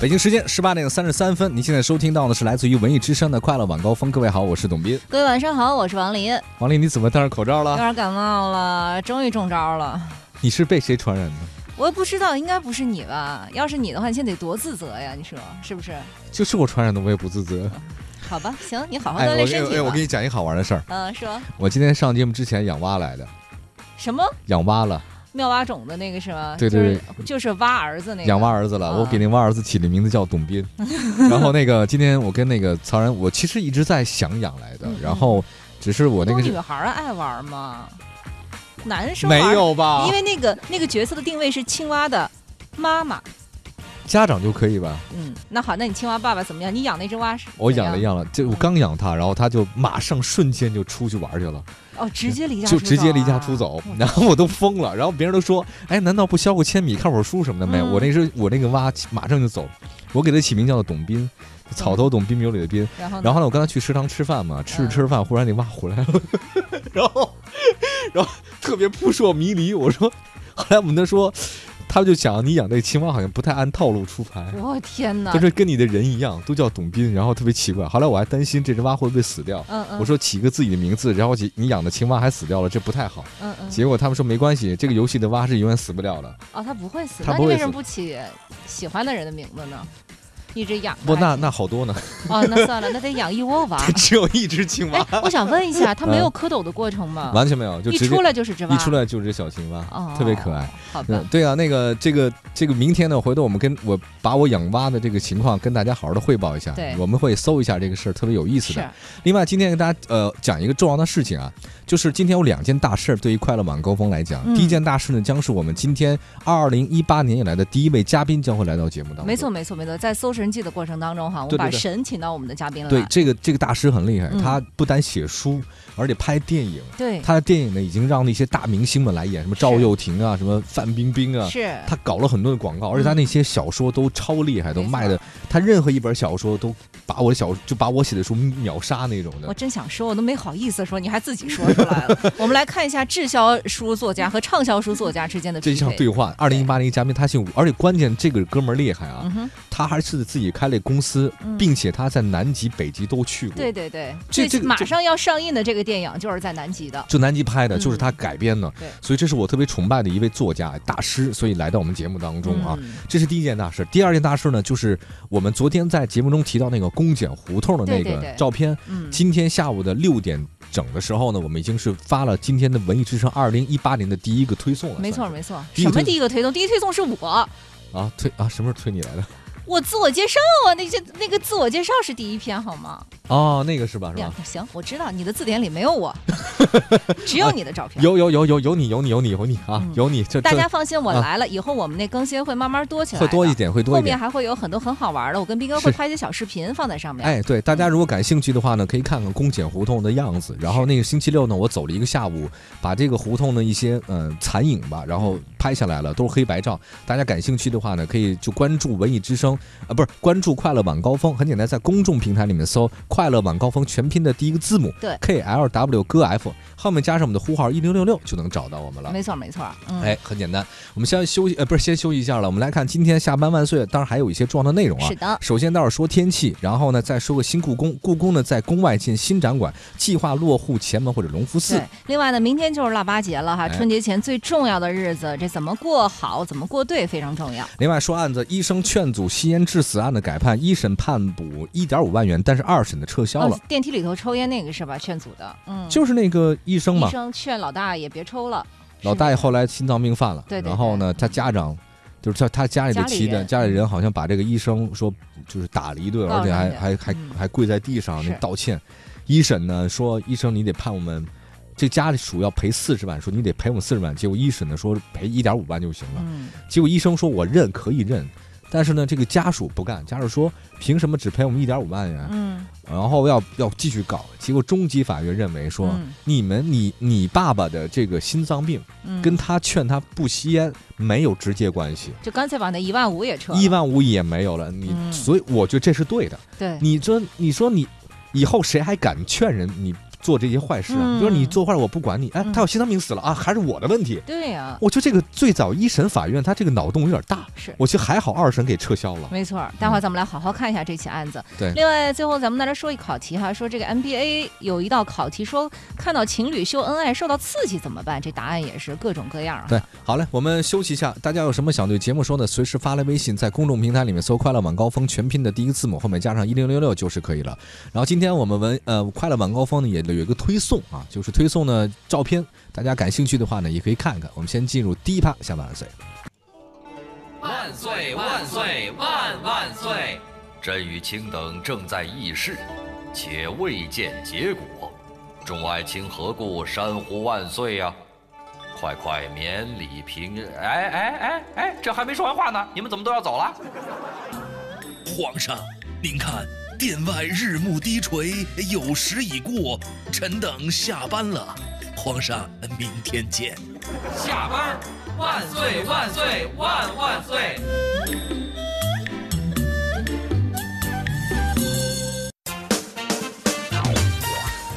北京时间十八点三十三分，您现在收听到的是来自于文艺之声的快乐晚高峰。各位好，我是董斌。各位晚上好，我是王林。王林，你怎么戴上口罩了有了？点感冒了，终于中招了。你是被谁传染的？我也不知道，应该不是你吧？要是你的话，你现在得多自责呀？你说是不是？就是我传染的，我也不自责。好吧，行，你好好锻炼身体我给你讲一个好玩的事儿。嗯，说我今天上节目之前养蛙来的，什么养蛙了，妙蛙种的那个是吗？对对就是就是挖儿子那个。养蛙儿子了。啊我给那蛙儿子起的名字叫董斌。然后那个今天我跟那个曹然，我其实一直在想养来的嗯，然后只是我那个女孩爱玩吗？男生没，有吧因？为那个那个角色的定位是青蛙的妈妈。家长就可以吧？嗯，那好，那你青蛙爸爸怎么样？你养那只蛙是？我养了养了，就我刚养它，然后它就马上瞬间就出去玩去了。哦，直接离家就出直接离家出走，然后我都疯了，然后别人都说，哎，难道不削个铅笔、看会儿书什么的没有？嗯我那只我那个蛙马上就走，我给它起名叫做董斌，草头董，斌有里的斌。然后呢然后呢，我刚才去食堂吃饭嘛，吃着嗯吃着饭，忽然那蛙回来了，然后然后特别扑朔迷离。我说，后来我们他说，他就讲你养那个青蛙好像不太按套路出牌。我天哪！就是跟你的人一样，都叫董斌，然后特别奇怪。后来我还担心这只蛙会不会死掉，嗯嗯，我说起一个自己的名字，然后你你养的青蛙还死掉了，这不太好。嗯嗯，结果他们说没关系，这个游戏的蛙是永远死不了的。哦，它不会死，它不会那你为什么不起喜欢的人的名字呢？一直养不，那那好多呢，哦，那算了，那得养一窝娃。只有一只青蛙哎，，我想问一下，它没有嗯蝌蚪的过程吗？完全没有，就一出来就是只蛙，一出来就是只小青蛙，哦，特别可爱。。好吧嗯，，对啊，那个这个这个明天呢，回头我们跟我把我养蛙的这个情况跟大家好好的汇报一下。对我们会搜一下这个事儿，特别有意思的。另外，今天跟大家呃讲一个重要的事情啊，就是今天有两件大事儿对于快乐晚高峰来讲。嗯第一件大事呢，将是我们今天二零一八年以来的第一位嘉宾将会来到节目当中。没错，没错，没错，在搜神记的过程当中哈，我们把神请到我们的嘉宾了。对，这个这个大师很厉害，嗯他不单写书，而且拍电影。对，他的电影呢，已经让那些大明星们来演，什么赵又廷啊，什么范冰冰啊，是他搞了很多的广告，而且他那些小说都超厉害，都卖的，他任何一本小说都把我的小就把我写的书秒杀那种的我。真想说，我都没好意思说，你还自己说出来了。我们来看一下滞销书作家和畅销书作家之间的这一。场对话，二零一八年一嘉宾他姓吴，而且关键这个哥们儿厉害啊，嗯，他还是自己开了公司，嗯并且他在南极、北极都去过。对对对，这这马上要上映的这个电影就是在南极的。就南极拍的，嗯就是他改编的，对所以这是我特别崇拜的一位作家大师，所以来到我们节目当中啊。嗯这是第一件大事。第二件大事呢，就是我们昨天在节目中提到那个公检胡同的那个对对对照片。嗯，今天下午的六点整的时候呢，我们已经是发了今天的文艺之声二零一八年的第一个推送了。没错算是没错。什么第一个推第一个推动？第一推送是我，啊，推啊，什么时候推你来的？我自我介绍啊，那些那个自我介绍是第一篇好吗？哦，那个是吧？是吧？，行，我知道你的字典里没有我，只有你的照片。有有有有有你有你有你有你啊嗯，有你这大家放心，我啊来了以后，我们那更新会慢慢多起来，会多一。点，会多后一点。后面还会有很多很好玩的，我跟斌哥会拍一些小视频放在上面。哎，对，大家如果感兴趣的话呢，可以看看公检胡同的样子。然后那个星期六呢，我走了一个下午，把这个胡同的一些嗯、呃残影吧，然后拍下来了，都是黑白照。大家感兴趣的话呢，可以就关注文艺之声啊、不是关注快乐晚高峰，很简单，在公众平台里面搜“快乐晚高峰”全拼的第一个字母对 K L W 歌 F，后面加上我们的呼号一零六六就能找到我们了。没错没错，嗯，哎，很简单，我们先休息，呃，不是先休息一下了。我们来看今天下班万岁，当然还有一些重要的内容啊。是的，首先待会儿说天气，然后呢再说个新故宫。故宫呢在宫外建新展馆，计划落户前门或者隆福寺对。。另外呢，明天就是腊八节了哈，哎春节前最重要的日子，这怎么过好，怎么过对非常重要。另外说案子，医生劝阻吸烟致死案的改判，一审判补一点五万元，但是二审的撤销了哦。电梯里头抽烟那个是吧？劝阻的，嗯，就是那个医生嘛，医生劝老大爷别抽了。老大爷后来来心脏病犯了，对对然后呢，他家长。就是他他家里的妻的家里人好像把这个医生说就是打了一顿，而且还还还嗯还跪在地上那道歉。一审呢说医生你得判我们这家里属要赔四十万，说你得赔我们四十万。结果一审呢说赔一点五万就行了。嗯，结果医生说我认可以认，但是呢这个家属不干，家属说凭什么只赔我们一点五万元？嗯然后要要继续搞。结果中级法院认为说，嗯你们你你爸爸的这个心脏病嗯，跟他劝他不吸烟没有直接关系，就干脆把那一万五也撤了。一万五也没有了。你、嗯所以我觉得这是对的。对，你说你说你以后谁还敢劝人你做这些坏事啊。嗯比如你做坏事我不管你，哎，嗯他要心脏病死了啊，还是我的问题。对呀、我觉得这个最早一审法院他这个脑洞有点大，是。我觉得还好二审给撤销了。没错，待会儿咱们来好好看一下这起案子。对另外最后咱们再来说一考题哈，说这个 NBA 有一道考题说，看到情侣秀恩爱受到刺激怎么办？这答案也是各种各样啊。对，好嘞，我们休息一下。大家有什么想对节目说的，随时发来微信，在公众平台里面搜“快乐晚高峰”全拼的第一个字母后面加上一零六六就是可以了。然后今天我们文呃快乐晚高峰呢也有一个推送啊，就是推送呢照片，大家感兴趣的话呢也可以看一看。我们先进入第一趴，下半岁。万岁万岁万万岁！朕与卿等正在议事，且未见结果。众爱卿何故山呼万岁呀、快快免礼平。哎哎哎哎，这还没说完话呢，你们怎么都要走了？皇上，您看，殿外日暮低垂，有时已过，臣等下班了。皇上，明天见。下班！万岁万岁万万岁！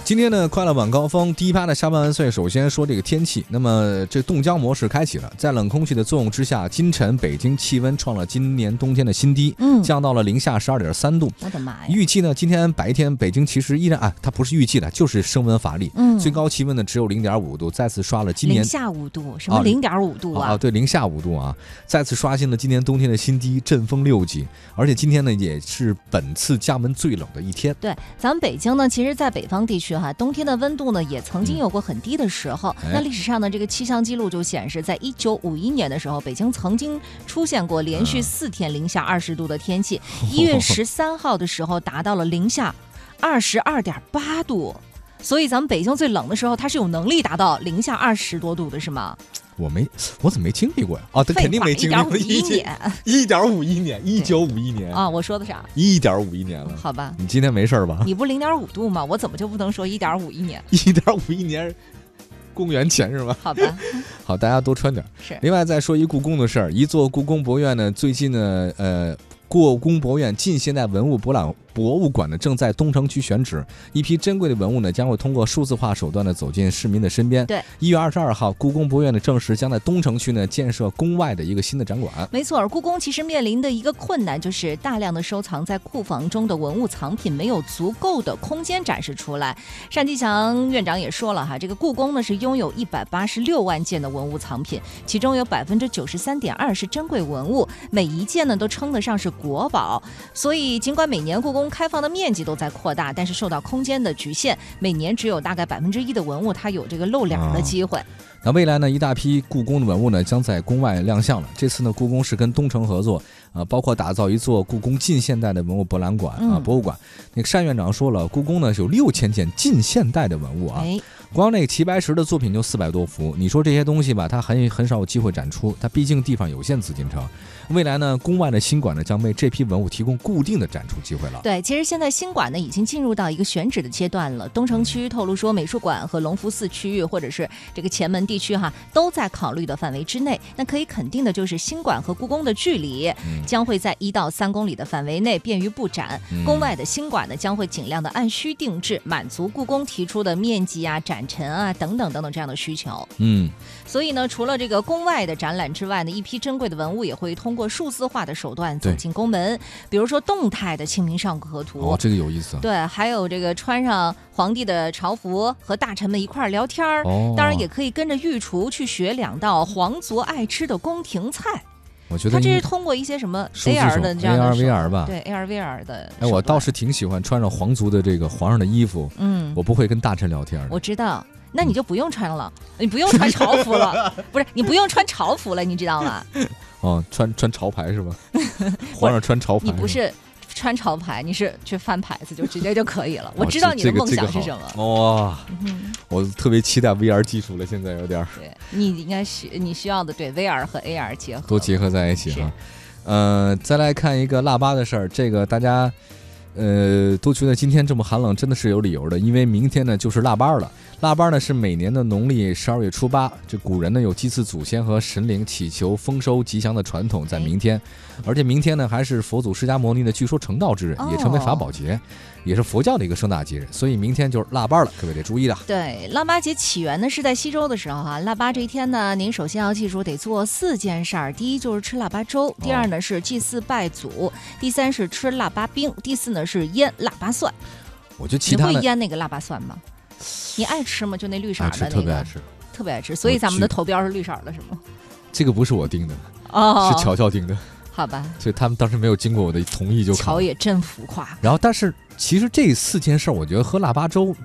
今天的快乐晚高峰第一趴的下半万岁，首先说这个天气。那么这冻僵模式开启了，在冷空气的作用之下，今晨北京气温创了今年冬天的新低，嗯降到了零下十二点三度。我的妈呀！预计呢，今天白天北京其实依然啊，它不是预计的，就是升温乏力，嗯最高气温呢只有零点五度，再次刷了今年零。下五度，什么啊零点五度啊啊？对，零下五度啊，再次刷新了今年冬天的新低，阵风六级。而且今天呢，也是本次降温最冷的一天。对，咱们北京呢，其实，在北方地区哈，冬天的温度呢，也曾经有过很低的时候。哎那历史上的这个气象记录就显示，在一九五一年的时候，北京曾经出现过连续嗯四天零下二十度的天气。一月十三号的时候，达到了零下二十二点八度。所以咱们北京最冷的时候，它是有能力达到零下二十多度的，是吗？我没，我怎么没经历过呀？啊，他肯定没经历过。一年一点五一年，一九五一年啊！我说的啥？一点五一年了。好吧，你今天没事儿吧？你不零点五度吗？我怎么就不能说一点五一年？一点五一年，公元前是吧？好吧，好，大家多穿点。是另外再说一故宫的事儿，一座故宫博物院呢，最近呢，呃，故宫博物院近现代文物博览博物馆呢正在东城区选址，一批珍贵的文物呢将会通过数字化手段呢走进市民的身边。对，一月二十二号，故宫博物院呢证实将在东城区呢建设宫外的一个新的展馆。没错，故宫其实面临的一个困难就是大量的收藏在库房中的文物藏品没有足够的空间展示出来。单霁翔院长也说了哈，这个故宫呢是拥有一百八十六万件的文物藏品，其中有百分之九十三点二是珍贵文物，每一件呢都称得上是国宝。所以尽管每年故宫开放的面积都在扩大，但是受到空间的局限，每年只有大概百分之一的文物它有这个露脸儿的啊机会。那未来呢，一大批故宫的文物呢将在宫外亮相了。这次呢，故宫是跟东城合作，啊，包括打造一座故宫近现代的文物博览馆啊，嗯博物馆。那个单院长说了，故宫呢有六千件近现代的文物啊，哎，光那个齐白石的作品就四百多幅。你说这些东西吧，它很很少有机会展出，它毕竟地方有限，紫禁城。未来呢，宫外的新馆呢将为这批文物提供固定的展出机会了。对，其实现在新馆呢已经进入到一个选址的阶段了。东城区透露说，美术馆和隆福寺区域或者是这个前门地区哈，都在考虑的范围之内。那可以肯定的就是，新馆和故宫的距离嗯将会在一到三公里的范围内，便于布展。嗯宫外的新馆呢，将会尽量的按需定制，满足故宫提出的面积啊、展陈啊等等等等这样的需求。嗯，所以呢，除了这个宫外的展览之外呢，一批珍贵的文物也会通过数字化的手段走进宫门，比如说动态的《清明上河图》哦，这个有意思啊。对，还有这个穿上皇帝的朝服，和大臣们一块儿聊天儿。哦，当然，也可以跟着御厨去学两道皇族爱吃的宫廷菜。我觉得他这是通过一些什么 AR 的这样的 AR VR 吧对 AR VR 的。哎，我倒是，挺喜欢穿上皇族的这个皇上的衣服，嗯，我不会跟大臣聊天的。我知道。那你就不用穿了，你不用穿潮服了，不是你不用穿潮服了，你知道吗？哦，穿穿潮牌是吧？皇上穿潮牌，你不是穿潮牌，你是去翻牌子就直接就可以了。我哦知道你的梦想是什么。好哇，嗯，我特别期待 VR 技术了，现在有点儿对你应该需你需要的对 VR 和 AR 结合，都结合在一起是哈。呃，再来看一个腊八的事儿，这个大家呃，都觉得今天这么寒冷，真的是有理由的，因为明天呢就是腊八了。腊八呢是每年的农历十二月初八，这古人呢有祭祀祖先和神灵、祈求丰收吉祥的传统，在明天，而且明天呢还是佛祖释迦牟尼的据说成道之日，也称为法宝节，也是佛教的一个盛大节日，所以明天就是腊八了，各位得注意了。对，腊八节起源呢是在西周的时候哈，腊八这一天呢，您首先要记住得做四件事儿，第一就是吃腊八粥，第二呢是祭祀拜祖，第三是吃腊八冰，第四呢是腌腊八蒜。我觉得其你会他腌那个腊八蒜吗？你爱吃吗？就那绿色的那个，特别爱吃，特别爱吃，所以咱们的去头标是绿色的，是吗？这个不是我定的，哦，是乔乔定的，好吧，所以他们当时没有经过我的同意就烤。乔也真浮夸。然后，但是其实这四件事儿，我觉得喝腊八粥、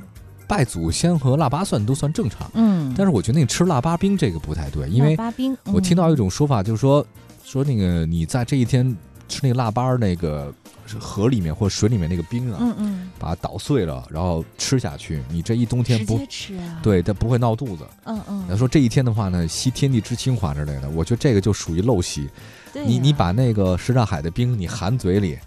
拜祖先和腊八蒜都算正常。嗯，但是我觉得那个吃腊八冰这个不太对，因为腊八冰，我听到嗯一种说法，就是说说那个你在这一天吃那个腊八儿那个河里面或者水里面那个冰啊，嗯嗯，把它捣碎了，然后吃下去，你这一冬天直不接吃啊，，对，它不会闹肚子。嗯嗯，要说这一天的话呢，吸天地之精华之类的，我觉得这个就属于陋习。对你你把那个什刹海的冰你含嘴里，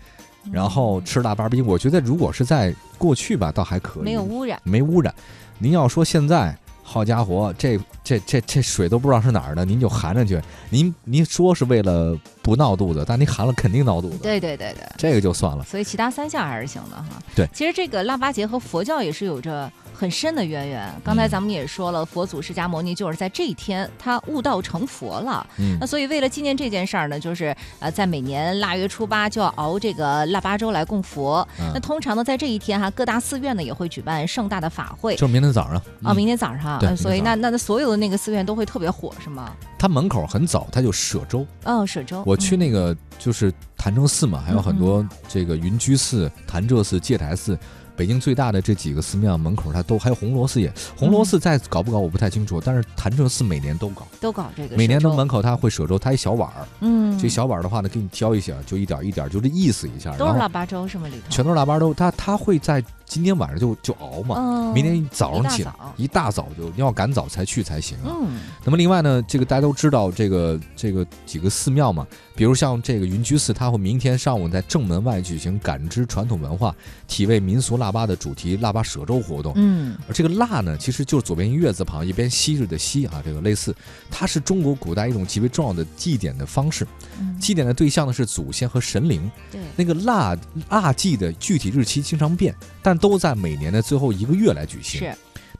然后嗯吃腊八冰，我觉得如果是在过去吧，倒还可以，没有污染，没污染。您要说现在，好家伙，这这这这水都不知道是哪儿的，您就含着去。您您说是为了不闹肚子，但您含了肯定闹肚子。对对对对。这个就算了。所以其他三项还是行的哈。对其实这个腊八节和佛教也是有着很深的渊源。刚才嗯咱们也说了，佛祖释迦牟尼就是在这一天他悟道成佛了。嗯那所以为了纪念这件事儿呢，就是呃在每年腊月初八就要熬这个腊八粥来供佛。嗯那通常呢，在这一天哈，各大寺院呢也会举办盛大的法会。就是明天早上啊，嗯明天早上，对呃所以那那那所有的那个寺院都会特别火，是吗？他门口很早，他就舍粥。哦，舍粥。我去嗯那个就是潭柘寺嘛，还有很多这个云居寺、潭柘寺、戒台寺。北京最大的这几个寺庙门口，它都还有红螺寺也，红螺寺在搞不搞我不太清楚，但是潭柘寺每年都搞，都搞这个，每年的门口它会舍粥，它一小碗儿，嗯，这小碗儿的话呢，给你挑一下，就一点一点，就这意思一下，都是腊八粥是吗？里头？全都是腊八粥，它它会在今天晚上就就熬嘛，嗯，明天早上起来一大早。就你要赶早才去才行啊。嗯。那么另外呢，这个大家都知道，这个这个几个寺庙嘛，比如像这个云居寺，它会明天上午在正门外举行感知传统文化、体味民俗腊八的主题腊八舍粥活动。嗯而这个腊呢，其实就是左边月字旁，一边昔日的昔啊，这个类似，它是中国古代一种极为重要的祭典的方式。嗯，祭典的对象呢是祖先和神灵。对，那个腊腊祭的具体日期经常变，但都在每年的最后一个月来举行。是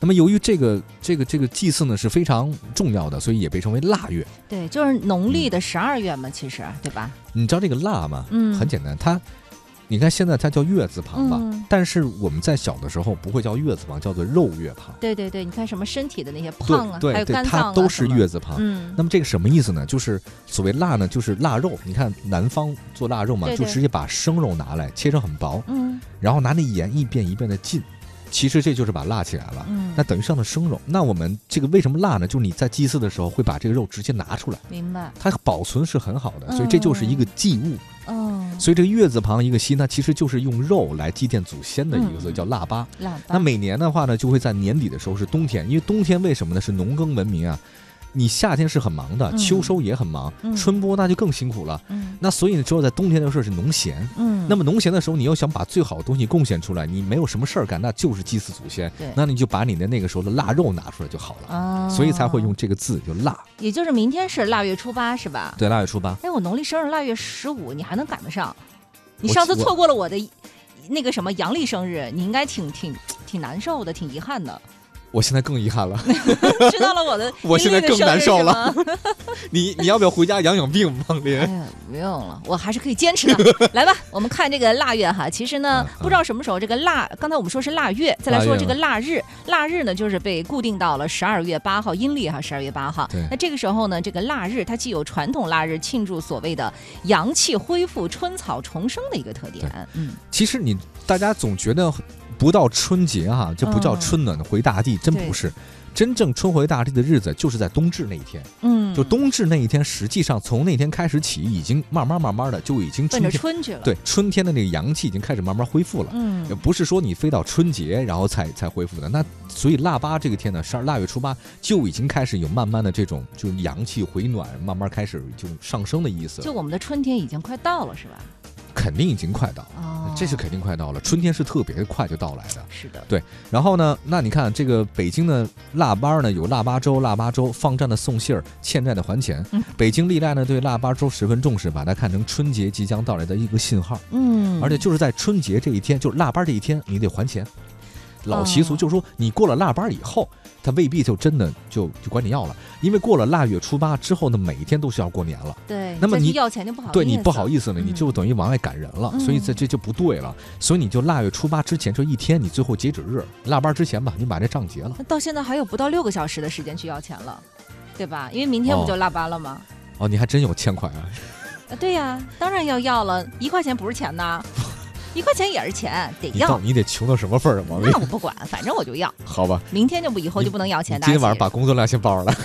那么由于这个这个这个祭祀呢是非常重要的，所以也被称为腊月。对，就是农历的十二月嘛，其实对吧？你知道这个腊吗？嗯很简单，它，你看现在它叫月字旁吧，嗯但是我们在小的时候不会叫月字旁，叫做肉月旁。对对对，你看什么身体的那些对胖啊，还有对对，肝脏啊，它都是月字旁。嗯，那么这个什么意思呢？就是所谓腊呢，就是腊肉。你看南方做腊肉嘛，对对就直接把生肉拿来切成很薄，嗯然后拿那盐一遍一遍的浸，其实这就是把辣起来了。嗯，那等于上的生肉。那我们这个为什么辣呢？就是你在祭祀的时候会把这个肉直接拿出来，明白，它保存是很好的，所以这就是一个祭物。嗯，所以这个月字旁一个西那，其实就是用肉来祭奠祖先的一个字，嗯叫腊八。腊八，那每年的话呢，就会在年底的时候是冬天，因为冬天为什么呢？是农耕文明啊。你夏天是很忙的，嗯秋收也很忙，嗯春播那就更辛苦了。嗯那所以呢，只有在冬天的时候是农闲。嗯，那么农闲的时候，你要想把最好的东西贡献出来，你没有什么事儿干，那就是祭祀祖先对。那你就把你的那个时候的腊肉拿出来就好了。啊，所以才会用，这个字，就腊。也就是明天是腊月初八是吧？对，腊月初八。哎，我农历生日腊月十五，你还能赶得上？你上次错过了我的那个什么阳历生日，你应该挺挺挺难受的，挺遗憾的。我现在更遗憾了，知道了我的 我现在更难受了。你你要不要回家养养病，王林？哎呀，不用了，我还是可以坚持的。来吧，我们看这个腊月哈。其实呢不知道什么时候这个腊，刚才我们说是腊月，再来说这个腊日。腊日呢，就是被固定到了十二月八号，阴历哈，十二月八号对。那这个时候呢，这个腊日它既有传统腊日庆祝所谓的阳气恢复、春草重生的一个特点。嗯，其实你大家总觉得不到春节哈、就不叫嗯春暖回大地，真不是。真正春回大地的日子就是在冬至那一天，嗯，就冬至那一天，实际上从那天开始起，已经慢慢慢慢的就已经奔着春天，春去了。，对春天的那个阳气已经开始慢慢恢复了。嗯也不是说你非到春节然后才才恢复的，那所以腊八这个天呢，十二腊月初八就已经开始有慢慢的这种就是阳气回暖，慢慢开始就上升的意思。就我们的春天已经快到了，是吧？肯定已经快到，哦，这是肯定快到了。春天是特别快就到来的。是的，对然后呢，那你看这个北京的腊八呢，有腊八粥、腊八粥，放站的送信儿，欠债的还钱。嗯北京历代呢对腊八粥十分重视，把它看成春节即将到来的一个信号。嗯，而且就是在春节这一天，就是腊八这一天，你得还钱。老习俗哦就是说，你过了腊八以后，他未必就真的就就管你要了，因为过了腊月初八之后呢，每一天都是要过年了。对，那么你要钱就不好对你不好意思了，嗯你就等于往外赶人了，所以这嗯这就不对了。所以你就腊月初八之前这一天，你最后截止日，腊八之前吧，你把这账结了。那到现在还有不到六个小时的时间去要钱了，对吧？因为明天不哦就腊八了吗？哦，你还真有欠款啊！啊，对呀，当然要要了，一块钱不是钱呐，一块钱也是钱，得要。你得穷到什么份儿上，王丽那？我不管，反正我就要。好吧，明天就不，以后就不能要你钱。今天晚上把工作量先报上来。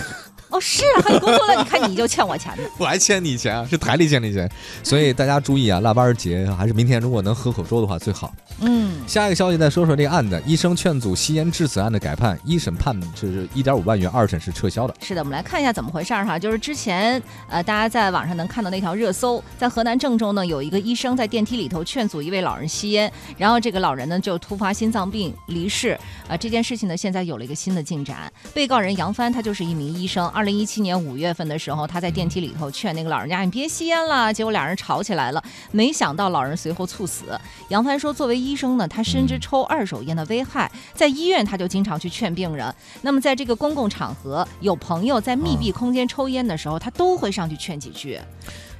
哦，是啊，还有工作了，你看你就欠我钱呢。我还欠你钱啊，是台里欠你钱，所以大家注意啊，腊八节还是明天如果能喝口粥的话最好。嗯，下一个消息再说说这个案子，医生劝阻吸烟致死案的改判，一审判是一点五万元，二审是撤销的。是的，我们来看一下怎么回事儿哈。就是之前呃，大家在网上能看到那条热搜，在河南郑州呢，有一个医生在电梯里头劝阻一位老人吸烟，然后这个老人呢就突发心脏病离世。啊、这件事情呢现在有了一个新的进展。被告人杨帆他就是一名医生，二零一七年五月份的时候，他在电梯里头劝那个老人家你别吸烟了，结果俩人吵起来了，没想到老人随后猝死。杨帆说，作为医生呢，他深知抽二手烟的危害，在医院他就经常去劝病人。那么在这个公共场合，有朋友在密闭空间抽烟的时候，他都会上去劝几句。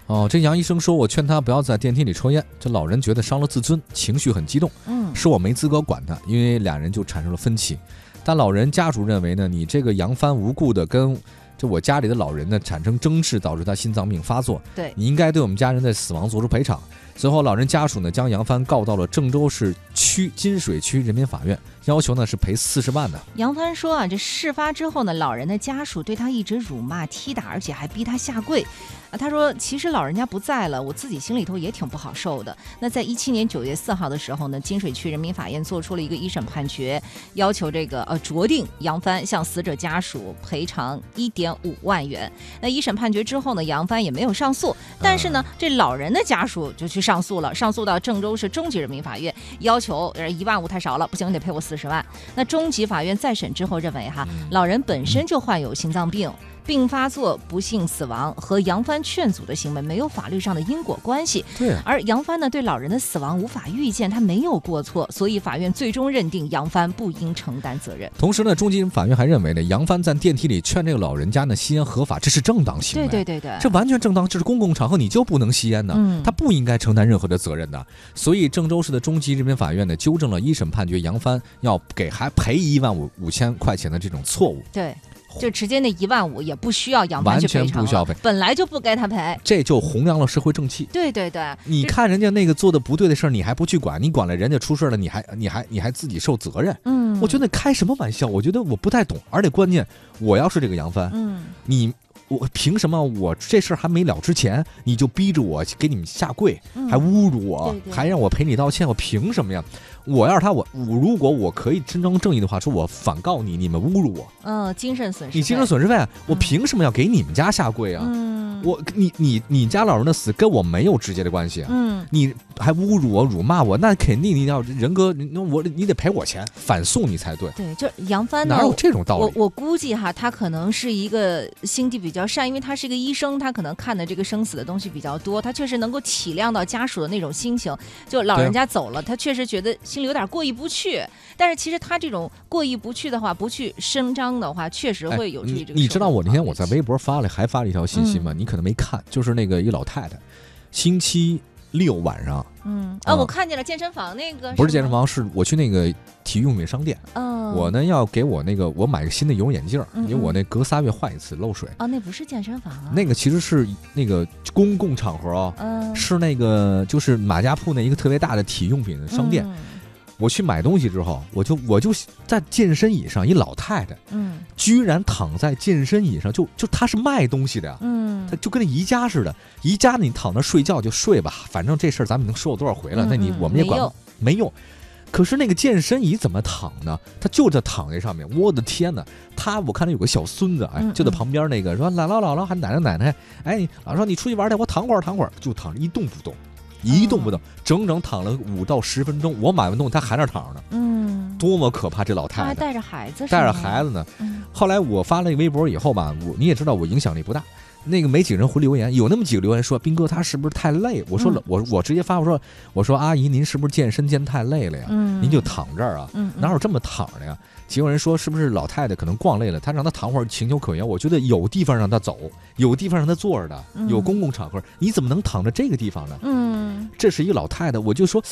哦，这杨医生说，我劝他不要在电梯里抽烟，这老人觉得伤了自尊，情绪很激动，嗯，是我没资格管他，因为俩人就产生了分歧。但老人家属认为呢，你这个杨帆无故的跟这我家里的老人呢产生争执，导致他心脏病发作，对，你应该对我们家人的死亡做出赔偿。随后，老人家属呢将杨帆告到了郑州市区金水区人民法院，要求呢是赔四十万的。杨帆说啊，这事发之后呢，老人的家属对他一直辱骂、踢打，而且还逼他下跪。啊，他说其实老人家不在了，我自己心里头也挺不好受的。那在一七年九月四号的时候呢，金水区人民法院做出了一个一审判决，要求这个呃酌定杨帆向死者家属赔偿一点五万元。那一审判决之后呢，杨帆也没有上诉，但是呢，这老人的家属就去上诉了，上诉到郑州市中级人民法院，要求呃一万五太少了，不行，你得赔我四十万。那中级法院再审之后认为哈，老人本身就患有心脏病。并发作不幸死亡和杨帆劝阻的行为没有法律上的因果关系，对啊，而杨帆呢对老人的死亡无法预见，他没有过错，所以法院最终认定杨帆不应承担责任。同时呢，中级法院还认为呢，杨帆在电梯里劝这个老人家呢吸烟合法，这是正当行为。对对对对，这完全正当，这是公共场合，你就不能吸烟呢，嗯他不应该承担任何的责任的。所以郑州市的中级人民法院呢，纠正了一审判决杨帆要给还赔一万五五千块钱的这种错误。对，就直接那一万五也不需要杨帆完全去赔偿了，不需要赔本来就不该他赔。这就弘扬了社会正气。对对对，你看人家那个做的不对的事儿，你还不去管，你管了人家出事儿了，你还你还你还自己受责任？嗯，我觉得开什么玩笑？我觉得我不太懂，而且关键，我要是这个杨帆，嗯，你我凭什么我这事儿还没了之前，你就逼着我给你们下跪，嗯还侮辱我还让我赔你道歉？我凭什么呀？我要是他，我我如果我可以伸张正义的话，说我反告你，你们侮辱我，嗯，精神损失，你精神，损失费，我嗯凭什么要给你们家下跪啊？嗯，我你你你家老人的死跟我没有直接的关系啊！嗯，你还侮辱我、辱骂我，那肯定你要人格，那我你得赔我钱，反诉你才对，对，就是杨帆哪，有这种道理？我我估计哈，他可能是一个心地比较善，因为他是一个医生，他可能看的这个生死的东西比较多，他确实能够体谅到家属的那种心情。就老人家走了，他确实觉得心里有点过意不去。但是其实他这种过意不去的话，不去声张的话，确实哎会有助于这个、你。你知道我那天我在微博，发了，还发了一条信息吗？嗯你可能没看，就是那个一老太太，星期六晚上嗯啊，啊我看见了健身房那个，不是健身，房，是我去那个体育用品商店，嗯，我呢要给我那个我买个新的游泳眼镜因为我那隔仨月换一次漏水。啊，那不是健身房啊，那个其实是那个公共场合啊，嗯是那个就是马家铺那一个特别大的体育用品商店。嗯我去买东西之后，我就我就在健身椅上，一老太太嗯居然躺在健身椅上，就就她是卖东西的呀，嗯她就跟那宜家似的。宜家你躺那睡觉就睡吧，反正这事儿咱们已经说过多少回了，那你我们也管没用没用。可是那个健身椅怎么躺呢？她就在躺在上面，我的天哪！她我看他有个小孙子，哎嗯，就在嗯旁边那个说姥姥姥姥喊奶奶奶奶，哎，姥姥说你出去玩去，我躺会儿躺会儿，就躺着一动不动。一动不动，整整躺了五到十分钟。我买完东西，他还那躺着呢，嗯，多么可怕！这老太太还带着孩子，带着孩子，呢。嗯后来我发了一个微博以后吧，我你也知道我影响力不大。那个没几个人回留言，有那么几个留言说：“斌哥他是不是太累？”我说我我直接发我说我说阿姨您是不是健身健太累了呀？嗯您就躺这儿啊，嗯，嗯哪有这么躺着呀？结果人说是不是老太太可能逛累了，她让她躺会儿情有可原。我觉得有地方让她走，有地方让她坐着的，嗯有公共场合，你怎么能躺在这个地方呢？嗯这是一个老太太，我就说，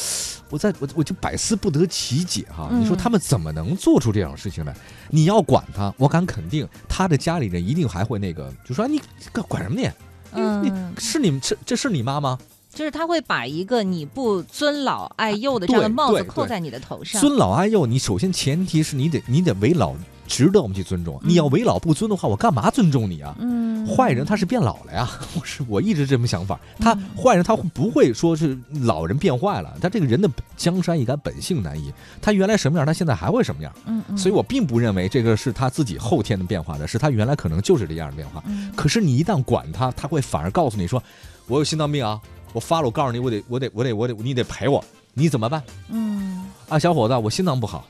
我在我我就百思不得其解哈。嗯你说他们怎么能做出这种事情来？你要管他，我敢肯定，他的家里人一定还会那个，就说你管管什么你？你嗯，是你们这这是你妈吗？就是他会把一个你不尊老爱幼的这样的帽子扣在你的头上。尊老爱幼，你首先前提是你得你得为老值得我们去尊重。你要为老不尊的话，我干嘛尊重你啊？嗯，坏人他是变老了呀，我是我一直这么想法。他嗯坏人他不会说是老人变坏了，他这个人的江山易改，本性难移。他原来什么样，他现在还会什么样。嗯，嗯，所以我并不认为这个是他自己后天的变化的，是他原来可能就是这样的变化。嗯可是你一旦管他，他会反而告诉你说：“我有心脏病啊，我发了，我告诉你，我得我得我得我得你得陪我，你怎么办嗯啊，小伙子，我心脏不好。”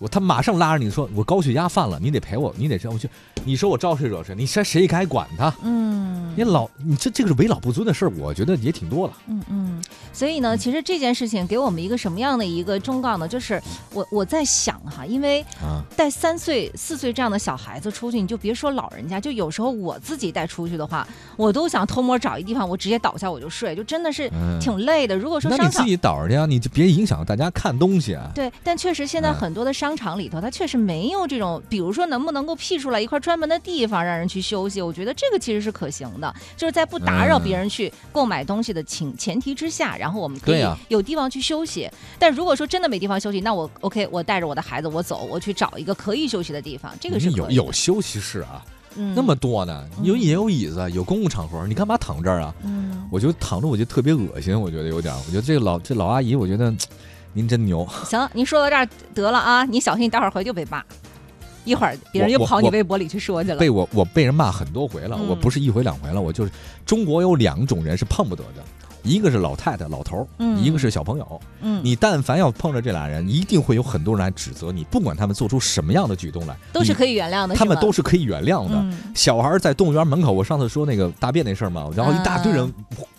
我他马上拉着你说我高血压犯了，你得陪我，你得这样我去，你说我招谁惹谁？你谁谁该管他？嗯，你老你这这个是为老不尊的事儿，我觉得也挺多了。嗯嗯，所以呢，其实这件事情给我们一个什么样的一个忠告呢？就是我我在想哈，因为啊，带三岁、四岁这样的小孩子出去，你就别说老人家，就有时候我自己带出去的话，我都想偷摸找一地方，我直接倒下我就睡，就真的是嗯挺累的。如果说商场那你自己倒着去啊，你就别影响大家看东西啊。对，但确实现在嗯很多的商场里头，它确实没有这种，比如说能不能够辟出来一块专门的地方让人去休息，我觉得这个其实是可行的，就是在不打扰嗯别人去购买东西的情前提之下，然后我们可以有地方去休息。但如果说真的没地方休息，那我 OK，我带着我的孩子我走，我去找一个可以休息的地方，这个是有有休息室啊，嗯那么多呢，有嗯也有椅子，有公共场合，你干嘛躺这儿啊？嗯，我就躺着我就特别恶心，我觉得有点，我觉得这个老这老阿姨，我觉得您真牛。行，您说到这儿得了啊，你小心你待会儿回去就被骂，一会儿别人又跑你微博里去说去了。被我我被人骂很多回了，嗯我不是一回两回了，我就是中国有两种人是碰不得的，一个是老太太老头儿，嗯一个是小朋友。嗯，你但凡要碰着这俩人，一定会有很多人来指责你，不管他们做出什么样的举动来，都是可以原谅的，他们都是可以原谅的。嗯小孩在动物园门口，我上次说那个大便那事儿嘛，然后一大堆人啊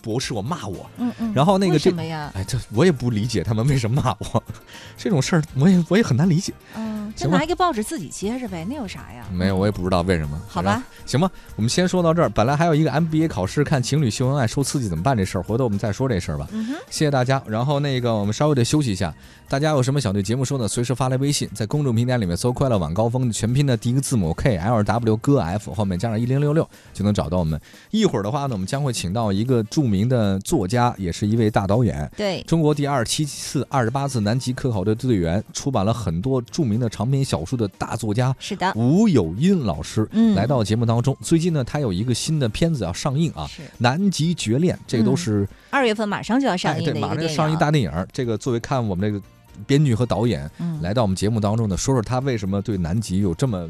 博士我骂我，嗯嗯，然后那个这什么呀？哎，这我也不理解他们为什么骂我，这种事儿我也我也很难理解。嗯，就行拿一个报纸自己接着呗，那有啥呀？没有，我也不知道为什么。好吧，行吧，我们先说到这儿。本来还有一个 MBA 考试，看情侣秀恩爱受刺激怎么办这事儿，回头我们再说这事儿吧。嗯哼，谢谢大家。然后那个我们稍微的休息一下，大家有什么想对节目说的，随时发来微信，在公众平台里面搜“快乐晚高峰”的全拼的第一个字母 K L W 歌 F 后面加上一零六六就能找到我们。一会儿的话呢，我们将会请到一个著名的作家，也是一位大导演，对，中国第二十七次、二十八次南极科考队队员，出版了很多著名的长篇小说的大作家是的，吴有音老师，嗯。来到节目当中。最近呢，他有一个新的片子要上映啊，是《南极绝恋》，这个都嗯。是、二月份马上就要上映的一马上就上映大电影。这个作为看我们这个编剧和导演嗯，来到我们节目当中呢，说说他为什么对南极有这么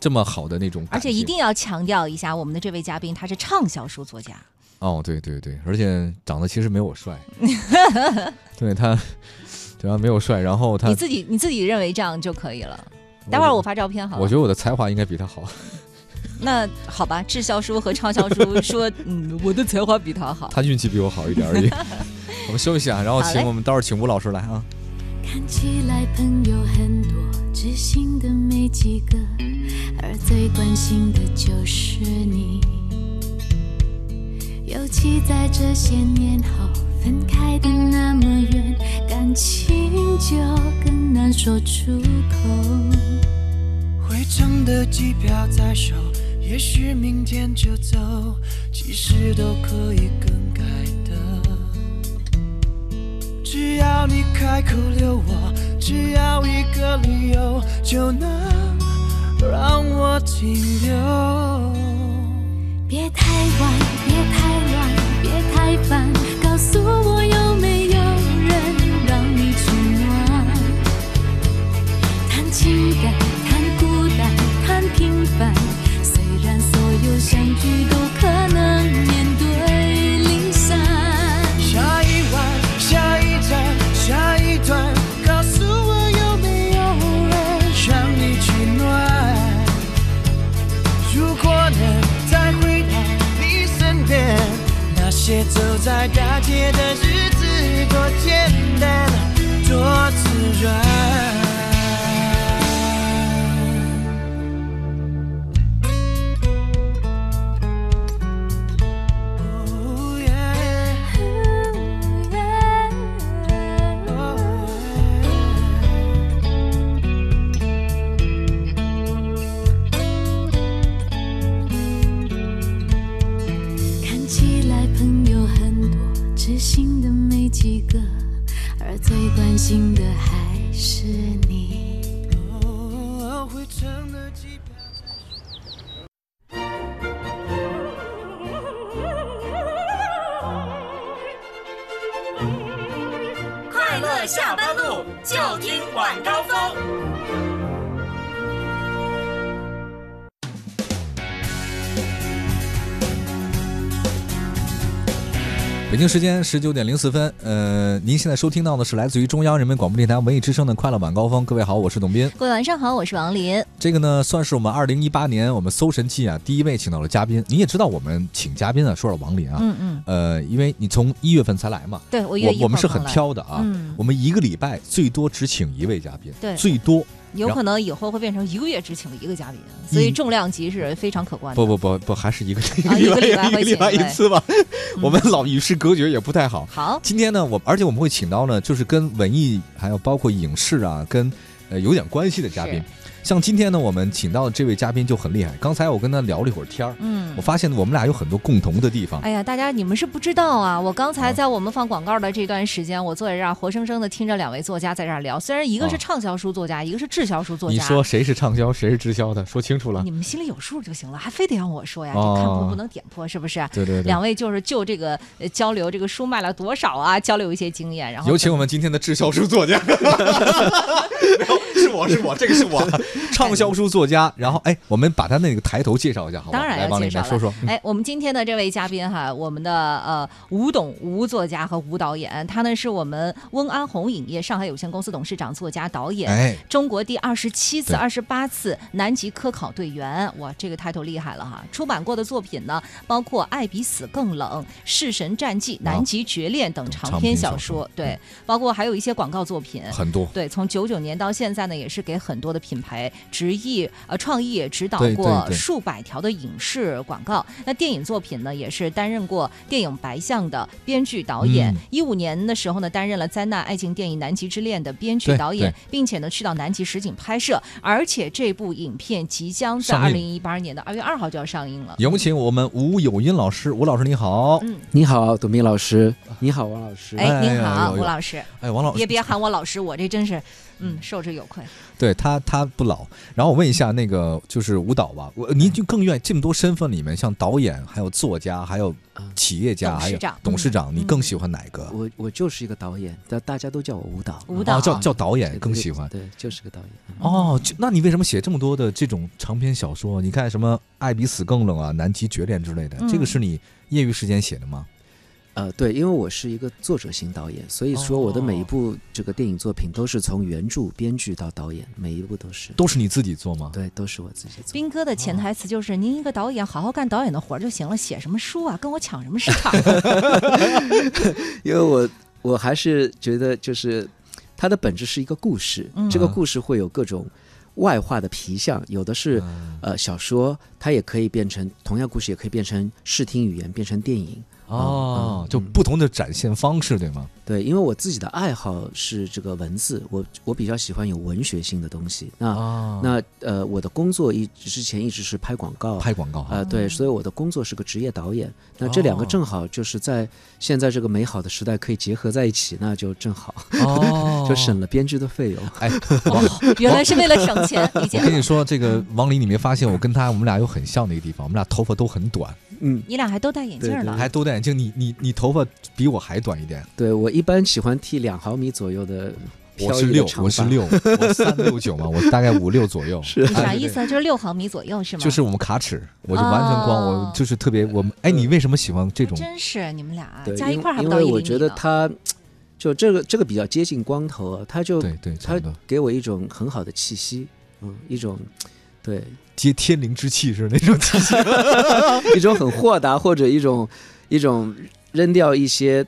这么好的那种而且一定要强调一下，我们的这位嘉宾他是畅销书作家，哦，对对对，而且长得其实没我帅，对他，对啊，没有帅，然后他你自己你自己认为这样就可以了。待会儿我发照片好了。我觉得我的才华应该比他好，那好吧，滞销书和畅销书说，嗯，我的才华比他好。他运气比我好一点而已。我们休息啊，然后请我们待会儿请吴老师来啊。看起来朋友很多，知心的没几个，而最关心的就是你。尤其在这些年后，分开的那么远，感情就更难说出口。回程的机票在手，也许明天就走，其实都可以更只要你开口留我，只要一个理由，就能让我停留。别太晚，别太乱，别太烦，告诉我有没有人让你取暖？谈情感，谈孤单，谈平凡，虽然所有相聚都可能面对走在大街的几个，而最关心的还是你。快乐下班路，就听晚高峰。北京时间十九点零四分，呃，您现在收听到的是来自于中央人民广播电台文艺之声的快乐晚高峰。各位好，我是董斌。各位晚上好，我是王林。这个呢，算是我们二零一八年我们搜神记啊第一位请到了嘉宾。你也知道，我们请嘉宾啊，说了王林啊，嗯嗯，呃，因为你从一月份才来嘛，对我我我们是很挑的啊，嗯我们一个礼拜最多只请一位嘉宾，对最多。有可能以后会变成一个月只请一个嘉宾，所以重量级是非常可观的。不不不不，还是一个啊 一个礼拜一个会礼拜一次吧。我们老与世隔绝也不太好。好，今天呢，我而且我们会请到呢，就是跟文艺还有包括影视啊，跟呃有点关系的嘉宾是。像今天呢，我们请到的这位嘉宾就很厉害。刚才我跟他聊了一会儿天儿，嗯我。发现我们俩有很多共同的地方。哎呀，大家你们是不知道啊！我刚才啊在我们放广告的这段时间，我坐在这儿活生生的听着两位作家在这儿聊。虽然一个是啊畅销书作家，一个是滞销书作家，你说谁是畅销，谁是滞销的？说清楚了你。们心里有数就行了，还非得让我说呀？这哦看破不能点破，是不是？对对对两。位就是就这个呃交流这个书卖了多少啊，交流一些经验，然后有请我们今天的滞销书作家，是我是我，这个是我，畅销书作家。然后哎，我们把他那个抬头介绍一下，好吧？当然要介绍说说。嗯哎，我们今天的这位嘉宾哈，我们的呃吴董吴作家和吴导演，他呢是我们温安红影业上海有限公司董事长、作家、导演。哎，中国第二十七次、二十八次南极科考队员，哇，这个 title 厉害了哈！出版过的作品呢，包括《爱比死更冷》《弑神战记》《南极绝恋》等长长篇小说，对，包括还有一些广告作品。很多。对，从九九年到现在呢，也是给很多的品牌执意呃创意指导过数百条的影视广告。那电影作品呢，也是担任过电影《白象》的编剧导演嗯。一五、年的时候呢，担任了灾难爱情电影《南极之恋》的编剧导演，并且呢去到南极实景拍摄，而且这部影片即将在二零一八年的二月二号就要上映了。有请我们吴有音老师，吴老师你好。嗯，你好，董斌老师。你好，王老师。哎，哎呀您好，吴老师，哎，王老师也别喊我老师，我这真是嗯受之有愧。对他他不老。然后我问一下，那个就是舞蹈吧，我您就更愿意这么多身份里面，像导演、还有作家、还有企业家、还有董事长董事长，嗯你更喜欢哪个？我我就是一个导演，但大家都叫我舞蹈。舞蹈哦，叫叫导演更喜欢。对，就是个导演。哦，就那你为什么写这么多的这种长篇小说？你看什么《爱比死更冷》啊，《南极绝恋》之类的，嗯这个是你业余时间写的吗？呃，对，因为我是一个作者型导演，所以说我的每一哦部这个电影作品都是从原著、编剧到导演，每一部都是。都是你自己做吗？对，都是我自己做。斌哥的潜台词就是：您一个导演，好好干导演的活儿就行了，写什么书啊，跟我抢什么市场？因为我我还是觉得就是它的本质是一个故事，嗯这个故事会有各种外化的皮相，有的是、嗯呃小说，它也可以变成同样故事也可以变成视听语言，变成电影。哦嗯，就不同的展现方式，对吗？对，因为我自己的爱好是这个文字，我我比较喜欢有文学性的东西。那、啊那呃，我的工作一之前一直是拍广告，拍广告啊呃，对，所以我的工作是个职业导演。那这两个哦正好就是在现在这个美好的时代可以结合在一起，那就正好，哦 就省了编剧的费用。哎，原来是为了省钱，理解。我跟你说，这个王林，你没发现我跟他我们俩有很像的一个地方，我们俩头发都很短，嗯，你俩还都戴眼镜对呢，还都戴眼镜。你你你头发比我还短一点，对我一般喜欢剃两毫米左右的我是六。我是六，我三六九嘛，我大概五六左右。是啥意思啊？就是六毫米左右是吗？就是我们卡尺，我就完全光，哦我就是特别我们。哎，你为什么喜欢这种？真是你们俩对，因加一块儿还不因到一厘米为我觉得呢他，就这个这个比较接近光头啊，他就对对，差他给我一种很好的气息，嗯，一种对接天灵之气是那种气息。一种很豁达或者一种一种扔掉一些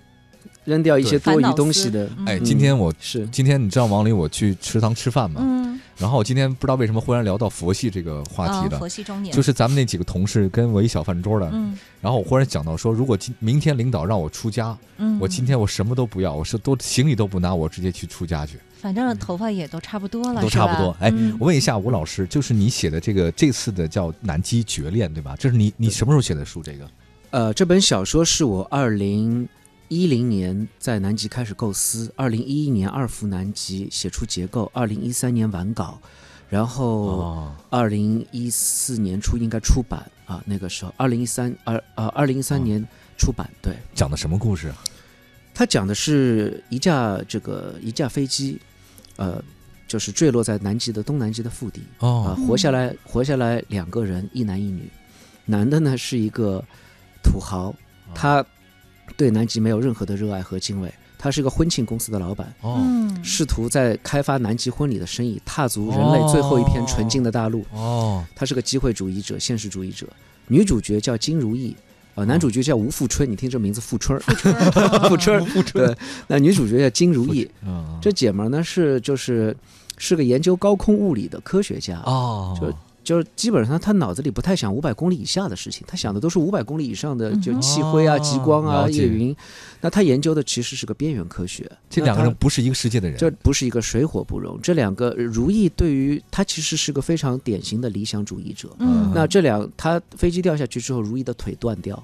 扔掉一些多余东西的，嗯。哎，今天我是。今天你知道王林我去食堂吃饭嘛，嗯，然后我今天不知道为什么忽然聊到佛系这个话题啊，了佛。系中年。就是咱们那几个同事跟我一小饭桌的，嗯。然后我忽然想到说，如果今明天领导让我出家，嗯，我今天我什么都不要，我是都行李都不拿，我直接去出家去，反正头发也都差不多了，都差不多。哎嗯，我问一下吴老师，就是你写的这个这次的叫《南极绝恋》，对吧？这是你你什么时候写的书？这个呃，这本小说是我二零一零年在南极开始构思，二零一一年二赴南极写出结构，二零一三年完稿，然后哦，二零一四年初应该出版啊，那个时候二零一三二呃二零一三年出版，对，讲的什么故事啊？它讲的是一架这个一架飞机，呃，就是坠落在南极的东南极的腹地啊、哦，活下来活下来两个人，一男一女，男的呢是一个土豪，他对南极没有任何的热爱和敬畏，他是一个婚庆公司的老板，哦嗯，试图在开发南极婚礼的生意，踏足人类最后一片纯净的大陆。哦，他是个机会主义者、现实主义者。女主角叫金如意，呃，男主角叫吴富春。你听这名字，富春儿，富春儿，富春。对，那女主角叫金如意。嗯，这姐们儿呢是就是是个研究高空物理的科学家。哦，就就是基本上他脑子里不太想五百公里以下的事情，他想的都是五百公里以上的，就气灰啊、哦极光啊、夜云。那他研究的其实是个边缘科学。这两个人不是一个世界的人，这不是一个水火不容。这两个如意对于他其实是个非常典型的理想主义者。嗯那这两他飞机掉下去之后，如意的腿断掉。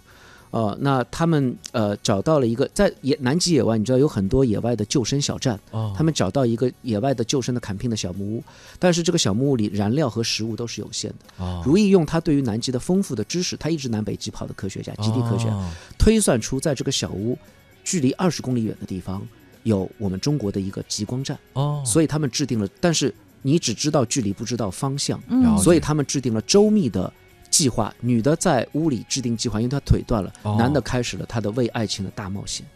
呃，那他们呃找到了一个在野南极野外，你知道有很多野外的救生小站，哦，他们找到一个野外的救生的坎拼的小木屋，但是这个小木屋里燃料和食物都是有限的。哦如意用他对于南极的丰富的知识，他一直南北极跑的科学家，极地科学家，哦推算出在这个小屋距离二十公里远的地方有我们中国的一个极光站。哦，所以他们制定了，但是你只知道距离，不知道方向，嗯所以他们制定了周密的计划。女的在屋里制定计划，因为她腿断了；哦男的开始了他的为爱情的大冒险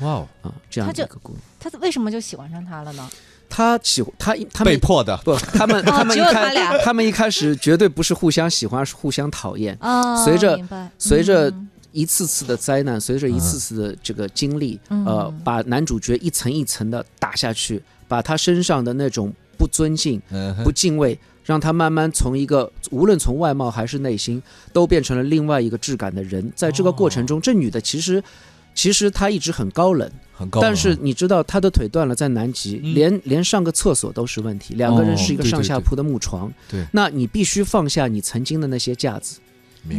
哇哦，啊，这样的一个故事。他为什么就喜欢上他了呢？他喜他他们被迫的，不，他们他们开俩他们一开始绝对不是互相喜欢，而是互相讨厌。啊，随着随着嗯一次次的灾难，随着一次次的这个经历，嗯呃，把男主角一层一层的打下去，把他身上的那种不尊敬、嗯不敬畏，让他慢慢从一个无论从外貌还是内心，都变成了另外一个质感的人。在这个过程中，这女的其实其实她一直很高冷，很高冷啊，但是你知道她的腿断了，在南极，嗯连连上个厕所都是问题。两个人是一个上下铺的木床，对那你必须放下你曾经的那些架子。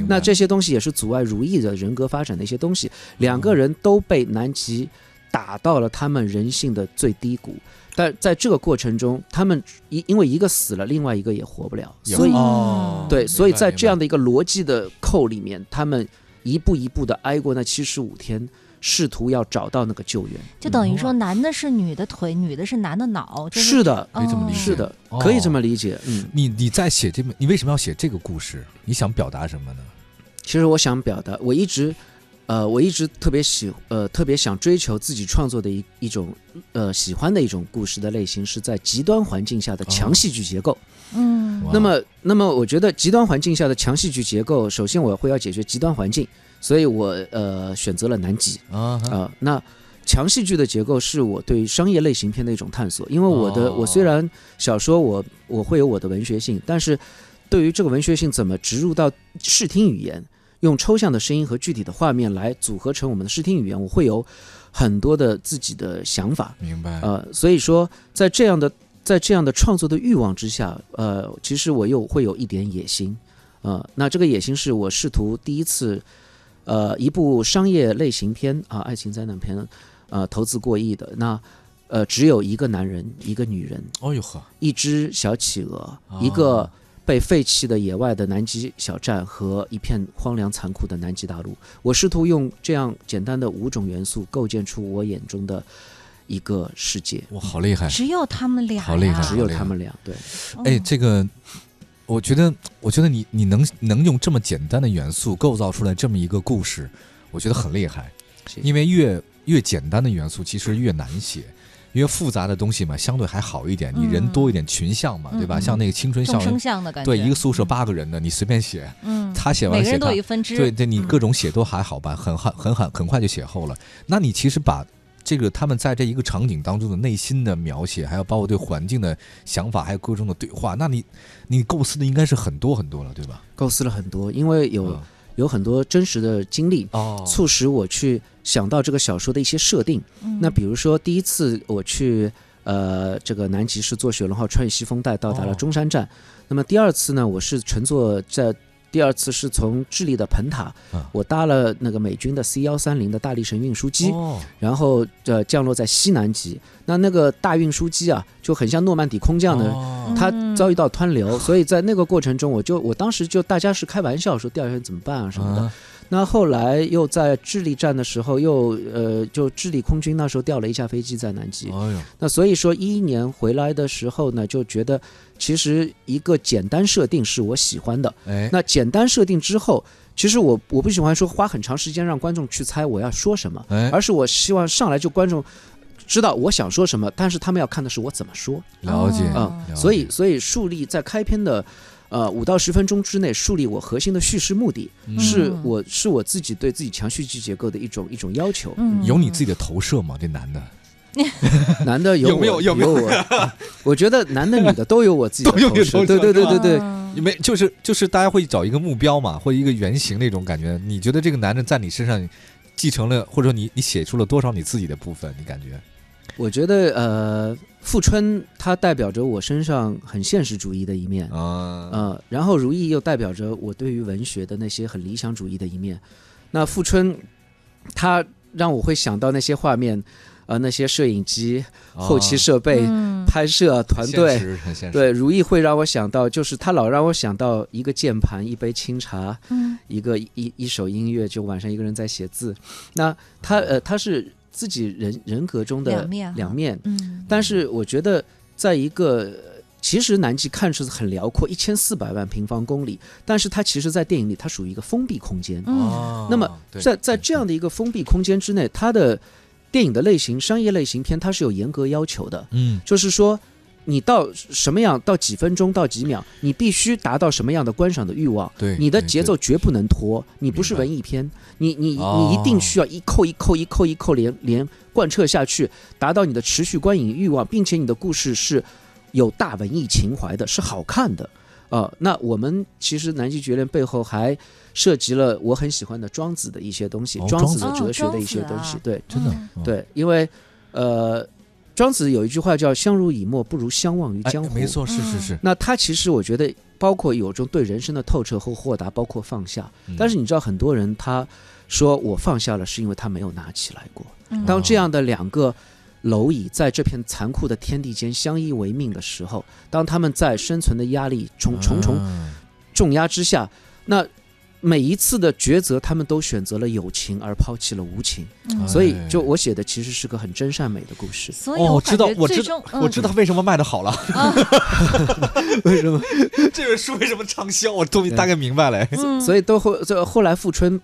那这些东西也是阻碍如意的人格发展的一些东西。两个人都被南极打到了他们人性的最低谷，但在这个过程中，他们一因为一个死了，另外一个也活不了，所以、哦对，所以在这样的一个逻辑的扣里面，他们一步一步的挨过那七十五天，试图要找到那个救援。就等于说男的是女的腿，女的是男的脑，就是是的，可以这么理解是的，哦可以这么理解。嗯，你你在写这本，你为什么要写这个故事？你想表达什么呢？其实我想表达，我一直，呃，我一直特别喜，呃，特别想追求自己创作的一一种，呃，喜欢的一种故事的类型，是在极端环境下的强戏剧结构。嗯。那么，那么我觉得极端环境下的强戏剧结构，首先我会要解决极端环境，所以我呃选择了南极啊那强戏剧的结构是我对商业类型片的一种探索，因为我的、哦我虽然小说我我会有我的文学性，但是对于这个文学性怎么植入到视听语言，用抽象的声音和具体的画面来组合成我们的视听语言，我会有很多的自己的想法。明白。呃，所以说在这样的在这样的创作的欲望之下，呃，其实我又会有一点野心，呃，那这个野心是我试图第一次，呃，一部商业类型片啊，爱情灾难片，呃，投资过亿的，那呃，只有一个男人，一个女人，哦呦呵，一只小企鹅，哦。一个被废弃的野外的南极小站和一片荒凉残酷的南极大陆。我试图用这样简单的五种元素构建出我眼中的一个世界。哇，好厉害！只有他们俩呀，好厉害只有他们俩，对，哦哎，这个，我觉得，我觉得你你能能用这么简单的元素构造出来这么一个故事，我觉得很厉害。因为越越简单的元素其实越难写，因为复杂的东西嘛，相对还好一点，你人嗯多一点，群像嘛，对吧？像那个青春校园，相的感觉，对，一个宿舍八个人的，你随便写，嗯，他写完写他每个人都有一，分支，对对，你嗯各种写都还好吧，很很很很很快就写厚了。那你其实把这个他们在这一个场景当中的内心的描写，还有包括对环境的想法，还有各种的对话，那你你构思的应该是很多很多了，对吧？构思了很多，因为有、嗯有很多真实的经历。哦促使我去想到这个小说的一些设定。嗯那比如说，第一次我去呃这个南极是坐雪龙号穿越西风带到达了哦中山站，那么第二次呢，我是乘坐在第第二次是从智利的彭塔，啊。我搭了那个美军的 C 幺三零的大力神运输机，哦。然后呃降落在西南极。那那个大运输机啊，就很像诺曼底空降的，哦。它嗯遭遇到湍流，所以在那个过程中，我就我当时就大家是开玩笑说第二天怎么办啊？什么的。啊。那后来又在智利站的时候，又呃就智利空军那时候调了一架飞机在南极。哎，那所以说一一年回来的时候呢，就觉得其实一个简单设定是我喜欢的。哎，那简单设定之后，其实我我不喜欢说花很长时间让观众去猜我要说什么，哎，而是我希望上来就观众知道我想说什么，但是他们要看的是我怎么说了解哦啊、了解所以所以树立在开篇的。呃，五到十分钟之内树立我核心的叙事目的，嗯是我是我自己对自己强叙事结构的一种一种要求。嗯有你自己的投射吗？这男的 男的有有没有有没有我？我觉得男的女的都有我自己的都有你的投射。投射对对对对对，没就是就是大家会找一个目标嘛，或者一个原型那种感觉。你觉得这个男的在你身上继承了，或者说你你写出了多少你自己的部分？你感觉？我觉得呃，富春它代表着我身上很现实主义的一面，啊，呃，然后如意又代表着我对于文学的那些很理想主义的一面。那富春，他让我会想到那些画面，呃，那些摄影机、后期设备、嗯。拍摄团队。对，如意会让我想到，就是他老让我想到一个键盘、一杯清茶，嗯。一个一一首音乐，就晚上一个人在写字。那他呃，他是自己人人格中的两面两面，嗯。但是我觉得，在一个呃其实南极看似很辽阔，一千四百万平方公里，但是它其实，在电影里它属于一个封闭空间。嗯。哦，那么在在这样的一个封闭空间之内，它的电影的类型，商业类型片，它是有严格要求的，嗯就是说。你到什么样，到几分钟，到几秒，你必须达到什么样的观赏的欲望，对，你的节奏绝不能拖，你不是文艺片，你你哦你一定需要一扣一扣一扣一扣连连贯彻下去，达到你的持续观影欲望，并且你的故事是有大文艺情怀的，是好看的。呃，那我们其实南极绝恋背后还涉及了我很喜欢的庄子的一些东西，哦庄子的哲学的一些。东西对真的对，因为呃，庄子有一句话叫“相濡以沫，不如相忘于哎江湖”。没错，是是是。那他其实我觉得，包括有种对人生的透彻和豁达，包括放下。嗯但是你知道，很多人他说我放下了，是因为他没有拿起来过。嗯当这样的两个蝼蚁在这片残酷的天地间相依为命的时候，当他们在生存的压力重重重啊重压之下，那每一次的抉择，他们都选择了友情而抛弃了无情。嗯所以，哎就我写的其实是个很真善美的故事。哦，所以我我知道我知道，我知道为什么卖的好了。啊，为什么？这本书为什么畅销？我终于大概明白了。所以都后这后来富春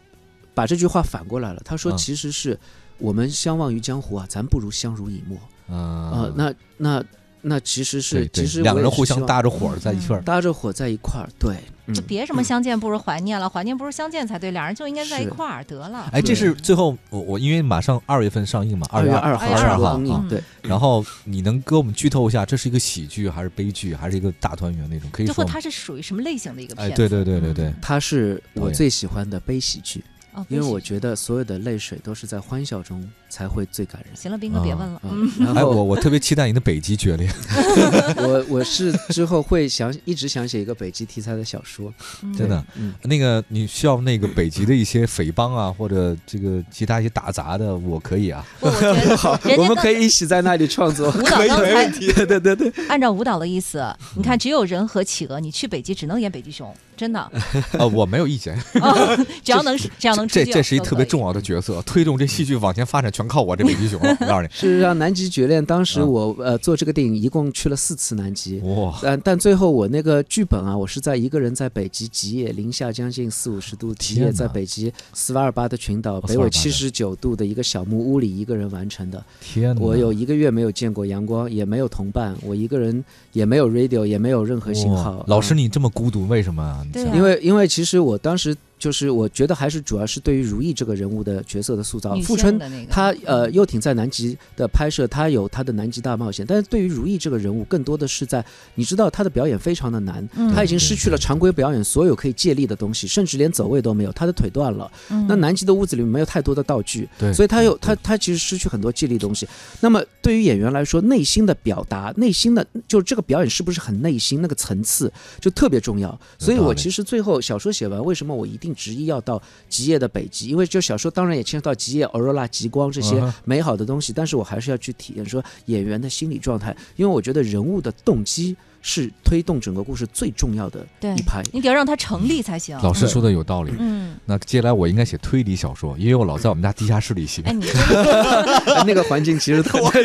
把这句话反过来了，他说嗯其实是我们相忘于江湖啊，咱不如相濡以沫。啊、啊那那那其实是对对其实两个人互相搭着火儿在一块儿。搭着火在一块儿，对，嗯。就别什么相见不如怀念了，怀念不如相见才对，两人就应该在一块儿得了。哎，这是最后我我因为马上二月份上映嘛，二月二号。二月二号是公映嗯，对，然后你能给我们剧透一下，这是一个喜剧还是悲剧，还是一个大团圆那种？可以最后说它是属于什么类型的一个片？对对对对对。嗯，它是我最喜欢的悲喜剧，哦，因为我觉得所有的泪水都是在欢笑中才会最感人。行了，斌哥别问了，嗯嗯，，哎，然后我我特别期待你的北极决裂。我我是之后会想一直想写一个北极题材的小说，嗯。真的，嗯，那个你需要那个北极的一些匪帮啊，或者这个其他一些打杂的，我可以啊。我觉得 好，我们可以一起在那里创作。舞蹈刚才对对对对，按照舞蹈的意思，你看只有人和企鹅，你去北极只能演北极熊，真的，呃，我没有意见，哦只要能只要能出这这是一特别重要的角色，推动这戏剧往前发展全靠我这北极熊了。我告诉你，事实上，南极绝恋当时嗯我呃做这个电影一共去了四次南极。哇，但但最后我那个剧本啊，我是在一个人在北极极夜，零下将近四五十度，极夜在北极斯瓦尔巴的群岛，哦北纬七十九度的一个小木屋里一个人完成的。天哪！我有一个月没有见过阳光，也没有同伴，我一个人也没有 radio，也没有任何信号哇。老师，嗯你这么孤独，为什么啊？因为因为其实我当时就是我觉得还是主要是对于如意这个人物的角色的塑造。女富春他呃，幼挺在南极的拍摄，他有他的南极大冒险，但是对于如意这个人物，更多的是在你知道他的表演非常的难，嗯他已经失去了常规表演所有可以借力的东西，甚至连走位都没有，他的腿断了。嗯那南极的屋子里面没有太多的道具，对所以他有对他他其实失去很多借力东西。那么对于演员来说，内心的表达，内心的就是这个表演是不是很内心，那个层次就特别重要。所以我其实最后小说写完，为什么我一定执意要到极夜的北极？因为就小说当然也牵涉到极夜、aurora、极光这些美好的东西，但是我还是要去体验说演员的心理状态，因为我觉得人物的动机是推动整个故事最重要的对一拍。你得要让它成立才行。老师说的有道理。嗯，那接下来我应该写推理小说，因为我老在我们家地下室里写。哎，那个环境其实特很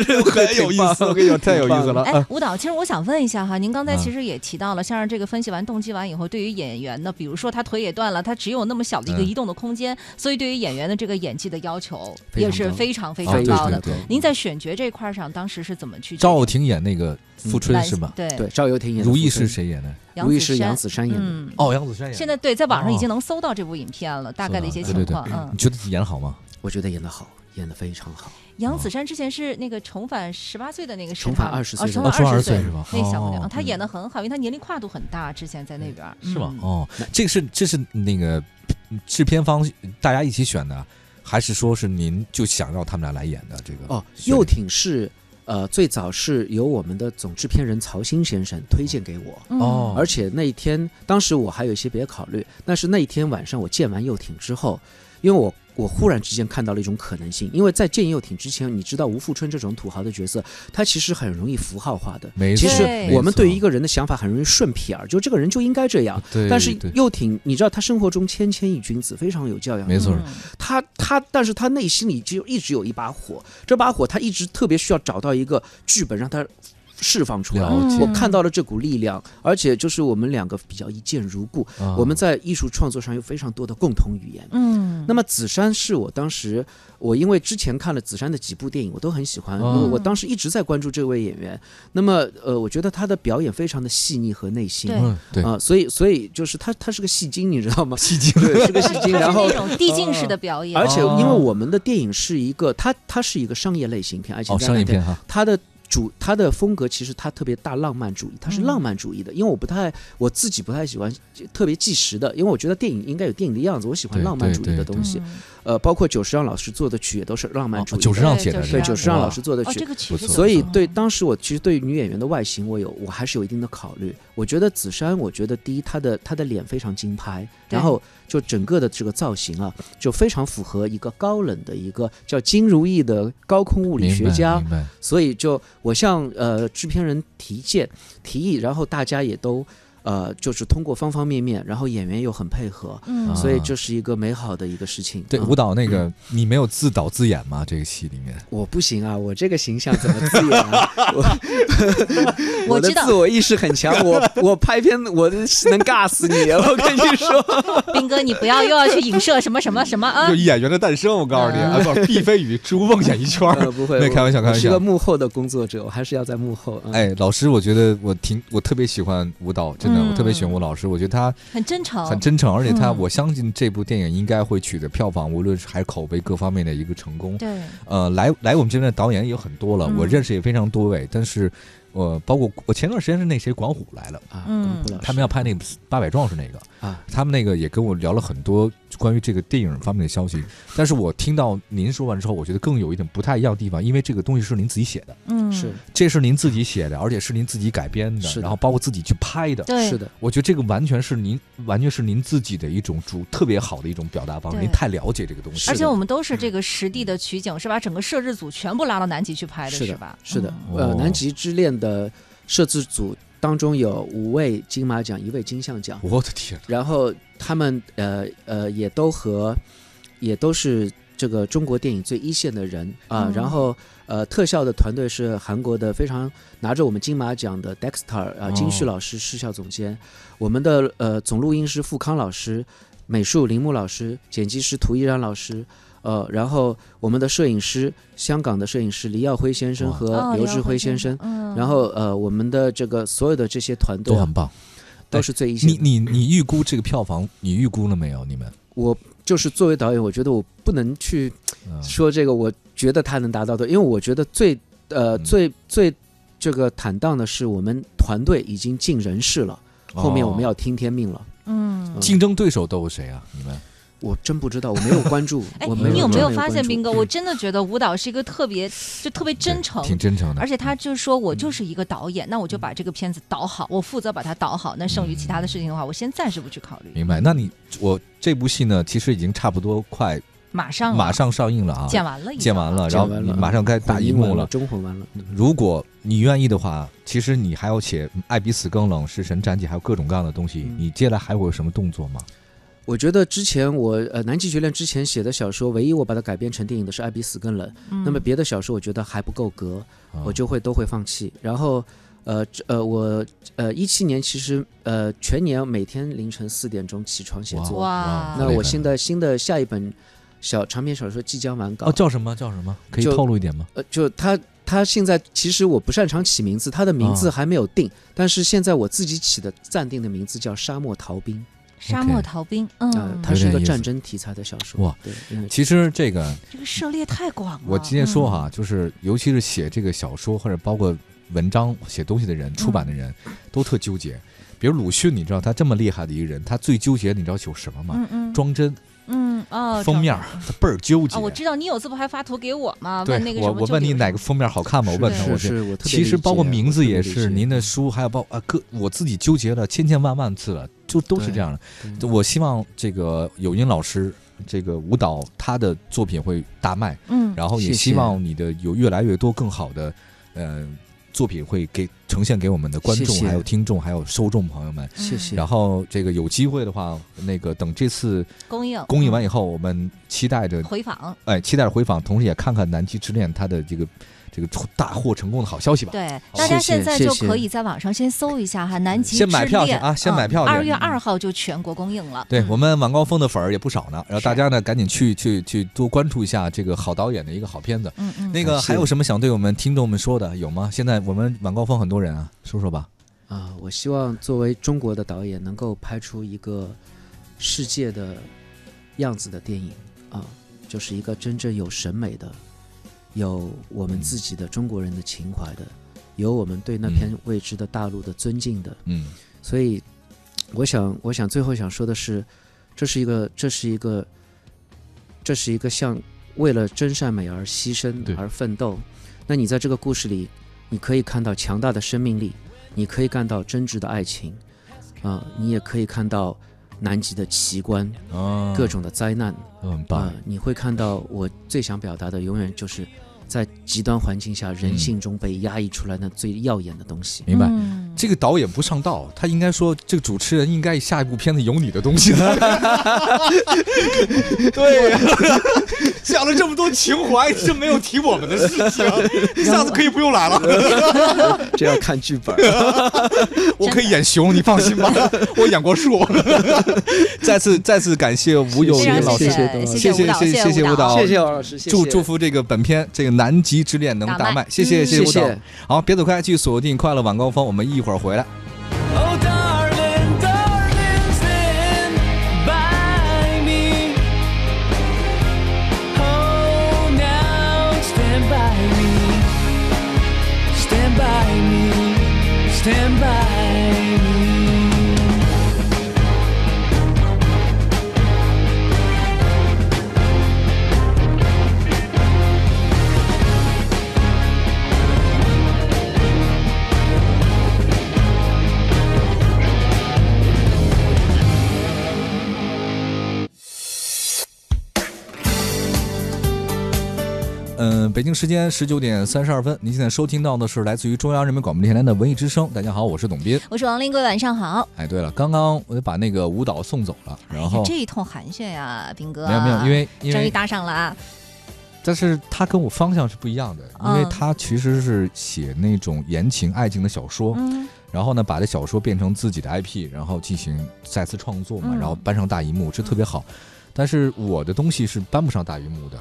有意思，我跟你讲，太有意思了。哎，舞蹈，其实我想问一下哈，您刚才啊其实也提到了，像是这个分析完动机完以后，对于演员呢，比如说他腿也断了，他只有那么小的一个嗯移动的空间，所以对于演员的这个演技的要求也是非常非啊常高的。对对对您在选角这块儿上，当时是怎么去赵又廷演那个富春男是吗？对对，赵如意是谁演的？如意是杨杨子姗演的。嗯，哦，杨子姗演的。现在对，在网上已经哦能搜到这部影片了，大概的一些对对对情况。嗯你，觉得演的好吗？我觉得演的好，演的非常好。杨子姗之前是那个重返十八岁的那个是重返20她吗哦岁的重返二十岁是吧那小姑娘，哦她演的很好，因为她年龄跨度很大，之前在那边是吗？嗯哦，这个是这是那个制片方大家一起选的，还是说是您就想让他们俩来演的？这个哦，选幼挺是呃最早是由我们的总制片人曹鑫先生推荐给我，嗯。哦。而且那一天当时我还有一些别的考虑，但是那一天晚上我见完幼艇之后，因为我。我忽然之间看到了一种可能性，因为在见幼挺之前，你知道吴富春这种土豪的角色，他其实很容易符号化的。没错其实我们对于一个个人的想法很容易顺撇儿，就这个人就应该这样。对，但是对幼挺，你知道他生活中谦谦一君子，非常有教养。没错嗯他他，但是他内心里就一直有一把火，这把火他一直特别需要找到一个剧本让他释放出来。我看到了这股力量，而且就是我们两个比较一见如故，啊我们在艺术创作上有非常多的共同语言。嗯，那么紫珊是我当时，我因为之前看了紫珊的几部电影，我都很喜欢，哦我我当时一直在关注这位演员。那么呃，我觉得他的表演非常的细腻和内心。对嗯对啊、所以所以就是他他是个戏精，你知道吗？戏精对，是个戏精。然后是那种递进式的表演，而且哦因为我们的电影是一个，它它是一个商业类型片，而且哦商业片哈，它的主他的风格其实他特别大浪漫主义，他是嗯浪漫主义的。因为我不太我自己不太喜欢特别纪实的，因为我觉得电影应该有电影的样子，我喜欢浪漫主义的东西。嗯呃，包括久石让老师做的曲也都是浪漫主义的。哦久石让写的对对是吧久石让老师做的哦，曲所以对当时我其实对于女演员的外形，我有我还是有一定的考虑。我觉得紫珊，我觉得第一她的她的脸非常精拍，然后就整个的这个造型啊，就非常符合一个高冷的一个叫金如意的高空物理学家。明白所以就我向呃制片人提建提议，然后大家也都呃就是通过方方面面，然后演员又很配合，嗯，所以这是一个美好的一个事情。对嗯舞蹈那个你没有自导自演吗？这个戏里面我不行啊，我这个形象怎么自演啊？我我知道的自我意识很强，我 我拍片我能尬死你，我跟你说。斌哥，你不要又要去影射什么什么什么啊就！演员的诞生，我告诉你，嗯啊，不，毕飞宇珠梦演艺圈儿。呃，不会，没开玩笑开玩笑是个幕后的工作者，我还是要在幕后。嗯、哎，老师，我觉得我挺我特别喜欢舞蹈，真的，嗯。我特别喜欢吴老师，我觉得他很真诚，很真诚，而且他，嗯。我相信这部电影应该会取得票房，无论是还是口碑各方面的一个成功。对，呃，来来我们这边的导演也有很多了，嗯。我认识也非常多位，但是，呃，包括我前段时间是那谁管虎来了，啊，他们要拍那个八百壮士那个，啊，他们那个也跟我聊了很多关于这个电影方面的消息，但是我听到您说完之后，我觉得更有一点不太一样的地方，因为这个东西是您自己写的，嗯，是。这是您自己写的，而且是您自己改编的，是的。然后包括自己去拍的。对，是的，我觉得这个完全是您，完全是您自己的一种主特别好的一种表达方式。您太了解这个东西，而且我们都是这个实地的取景，是把整个摄制组全部拉到南极去拍的，是吧？是的。嗯。呃，哦南极之恋的摄制组当中有五位金马奖，一位金像奖，我的天，然后他们呃呃也都和也都是这个中国电影最一线的人啊、嗯。然后呃特效的团队是韩国的非常拿着我们金马奖的 Dexter 啊、哦。金旭老师视效总监，我们的呃总录音师富康老师，美术铃木老师，剪辑师涂依然老师。呃，然后我们的摄影师，香港的摄影师黎耀辉先生和刘志辉辉先生，嗯，然后呃，我们的这个所有的这些团队啊都很棒。都是最一线。你你你预估这个票房，你预估了没有？你们？我就是作为导演，我觉得我不能去嗯说这个，我觉得他能达到的，因为我觉得最呃嗯最最这个坦荡的是我们团队已经尽人事了，后面我们哦要听天命了。嗯。竞争对手都有谁啊？你们？我真不知道，我没有关注，哎。你有没有发现，斌哥？我真的觉得舞蹈是一个特别，就特别真诚，挺真诚的而。且他就是说我就是一个导演，那我就把这个片子导好，我负责把它导好。那剩余其他的事情的话，我先暂时不去考虑。明白？那你我这部戏呢，其实已经差不多快马上马上上映了啊，剪完了已经，剪完了，然后马上该大混音完了，荧幕了。中混完了。嗯如果你愿意的话，其实你还要写《爱比死更冷》《食神战记》，还有各种各样的东西。嗯你接下来还会有什么动作吗？我觉得之前我呃《南极绝恋》之前写的小说，唯一我把它改编成电影的是《爱比死更冷》。嗯那么别的小说我觉得还不够格，啊我就会都会放弃。然后，呃这呃我呃一七年其实呃全年每天凌晨四点钟起床写作。哇那我现在新的新的下一本小长篇小说即将完稿。哦叫什么叫什么？可以透露一点吗？呃就他他现在其实我不擅长起名字，他的名字啊还没有定，但是现在我自己起的暂定的名字叫《沙漠逃兵》。沙漠逃兵，呃嗯，它是一个战争题材的小说。哇。对，其实这个这个涉猎太广了。我今天说嗯，哈，就是尤其是写这个小说或者包括文章写东西的人、出版的人，都特纠结。比如鲁迅，你知道他这么厉害的一个人，他最纠结，你知道有什么吗？嗯嗯，装帧、嗯哦，封面倍儿纠结。哦，我知道你有次不还发图给我吗？对问那个什我，我问你哪个封面好看吗？我问他，是我是我其实包括名字也是，您的书还有包啊各我自己纠结了千千万万次了，就都是这样的。我希望这个有音老师这个舞蹈他的作品会大卖，嗯，然后也希望你的有越来越多更好的呃作品会给呈现给我们的观众、谢谢还有听众、还有受众朋友们。谢谢。然后这个有机会的话，那个等这次公映公映完以后，我们期待着回访，哎期待着回访，同时也看看《南极之恋》它的这个这个大获成功的好消息吧。对，大家现在就可以在网上先搜一下哈，《南极先买票去啊先买票去二月二号就全国公映了。对嗯我们晚高峰的粉儿也不少呢，然后大家呢赶紧去去去多关注一下这个好导演的一个好片子。嗯嗯，那个还有什么想对我们听众们说的有吗？现在我们晚高峰很多人啊，说说吧。啊，我希望作为中国的导演，能够拍出一个世界的样子的电影啊，就是一个真正有审美的，有我们自己的中国人的情怀的，有我们对那片未知的大陆的尊敬的。嗯所以，我想，我想最后想说的是，这是一个，这是一个，这是一个像为了真善美而牺牲而奋斗。那你在这个故事里，你可以看到强大的生命力，你可以看到真挚的爱情，啊、你也可以看到南极的奇观，啊，各种的灾难，啊、很棒。你会看到我最想表达的，永远就是在极端环境下，人嗯性中被压抑出来那最耀眼的东西。明白。嗯这个导演不上道，他应该说这个主持人应该下一部片子有你的东西了。对呀，讲了这么多情怀，就没有提我们的事情，下次可以不用来了。这要看剧本。我可以演熊，你放心吧，我演过树。再次再次感谢吴有非常林老师，谢谢谢谢舞蹈，谢谢谢舞蹈谢谢王老师，祝祝福这个本片这个《南极之恋》能大卖谢，谢谢嗯谢舞蹈。好，别走开，继续锁定快乐晚高峰，我们一会儿一会儿回来。嗯，北京时间十九点三十二分，您现在收听到的是来自于中央人民广播电台的文艺之声。大家好，我是董斌。我是王林，各位晚上好。哎，对了，刚刚我就把那个舞蹈送走了，然后哎这一通寒暄呀，斌哥。没有没有，因为因为终于搭上了啊。但是他跟我方向是不一样的，因为嗯他其实是写那种言情爱情的小说，嗯然后呢把这小说变成自己的 IP，然后进行再次创作嘛，嗯然后搬上大荧幕，这特别好。但是我的东西是搬不上大荧幕的。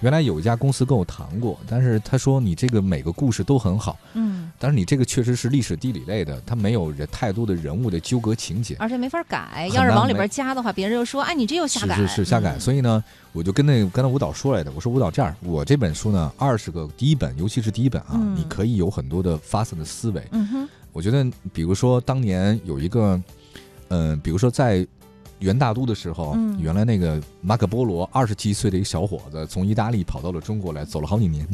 原来有一家公司跟我谈过，但是他说你这个每个故事都很好，嗯。但是你这个确实是历史地理类的，它没有人太多的人物的纠葛情节。而且没法改，要是往里边加的话，别人又说，哎，你这又瞎改，是是瞎改，嗯所以呢，我就跟那个跟那舞蹈说来的，我说舞蹈这样，我这本书呢，二十个第一本，尤其是第一本啊，嗯。你可以有很多的发散的思维。嗯哼，我觉得，比如说当年有一个，嗯、比如说在元大都的时候，嗯原来那个马可波罗二十七岁的一个小伙子从意大利跑到了中国来，走了好几年，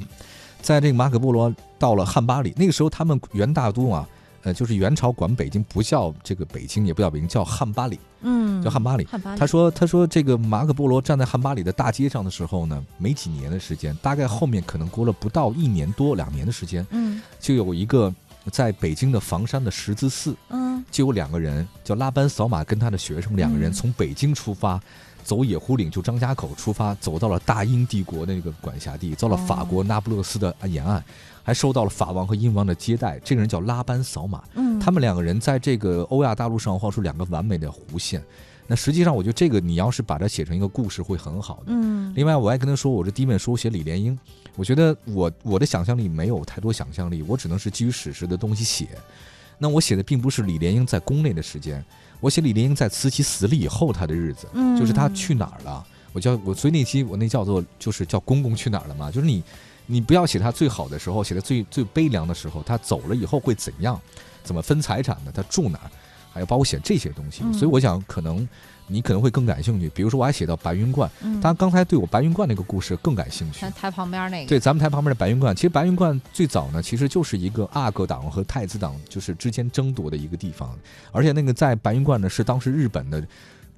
在这个马可波罗到了汉巴里，那个时候他们元大都啊。呃，就是元朝管北京不叫这个北京，也不叫北京，叫汉巴里。嗯，叫汉巴里汉巴里，他说：“他说这个马可波罗站在汉巴里的大街上的时候呢，没几年的时间，大概后面可能过了不到一年多两年的时间，嗯就有一个在北京的房山的十字寺，嗯就有两个人叫拉班扫马跟他的学生两个人嗯从北京出发，走野狐岭就张家口出发，走到了大英帝国的那个管辖地，到了法国那不勒斯的沿岸，还受到了法王和英王的接待。这个人叫拉班扫马，嗯，他们两个人在这个欧亚大陆上画出两个完美的弧线。那实际上，我觉得这个你要是把它写成一个故事，会很好的。嗯另外，我还跟他说，我这第一本书写李莲英，我觉得我我的想象力没有太多想象力，我只能是基于史实的东西写。那我写的并不是李莲英在宫内的时间，我写李莲英在慈禧死了以后她的日子，嗯就是她去哪儿了。我叫我所以那期我那叫做就是叫公公去哪儿了嘛，就是你你不要写他最好的时候，写的最最悲凉的时候，他走了以后会怎样，怎么分财产的，他住哪儿，还要包括写这些东西。嗯所以我想可能你可能会更感兴趣，比如说我还写到白云观，嗯。他刚才对我白云观那个故事更感兴趣台。台旁边那个，对，咱们台旁边的白云观，其实白云观最早呢，其实就是一个阿哥党和太子党就是之间争夺的一个地方，而且那个在白云观呢，是当时日本的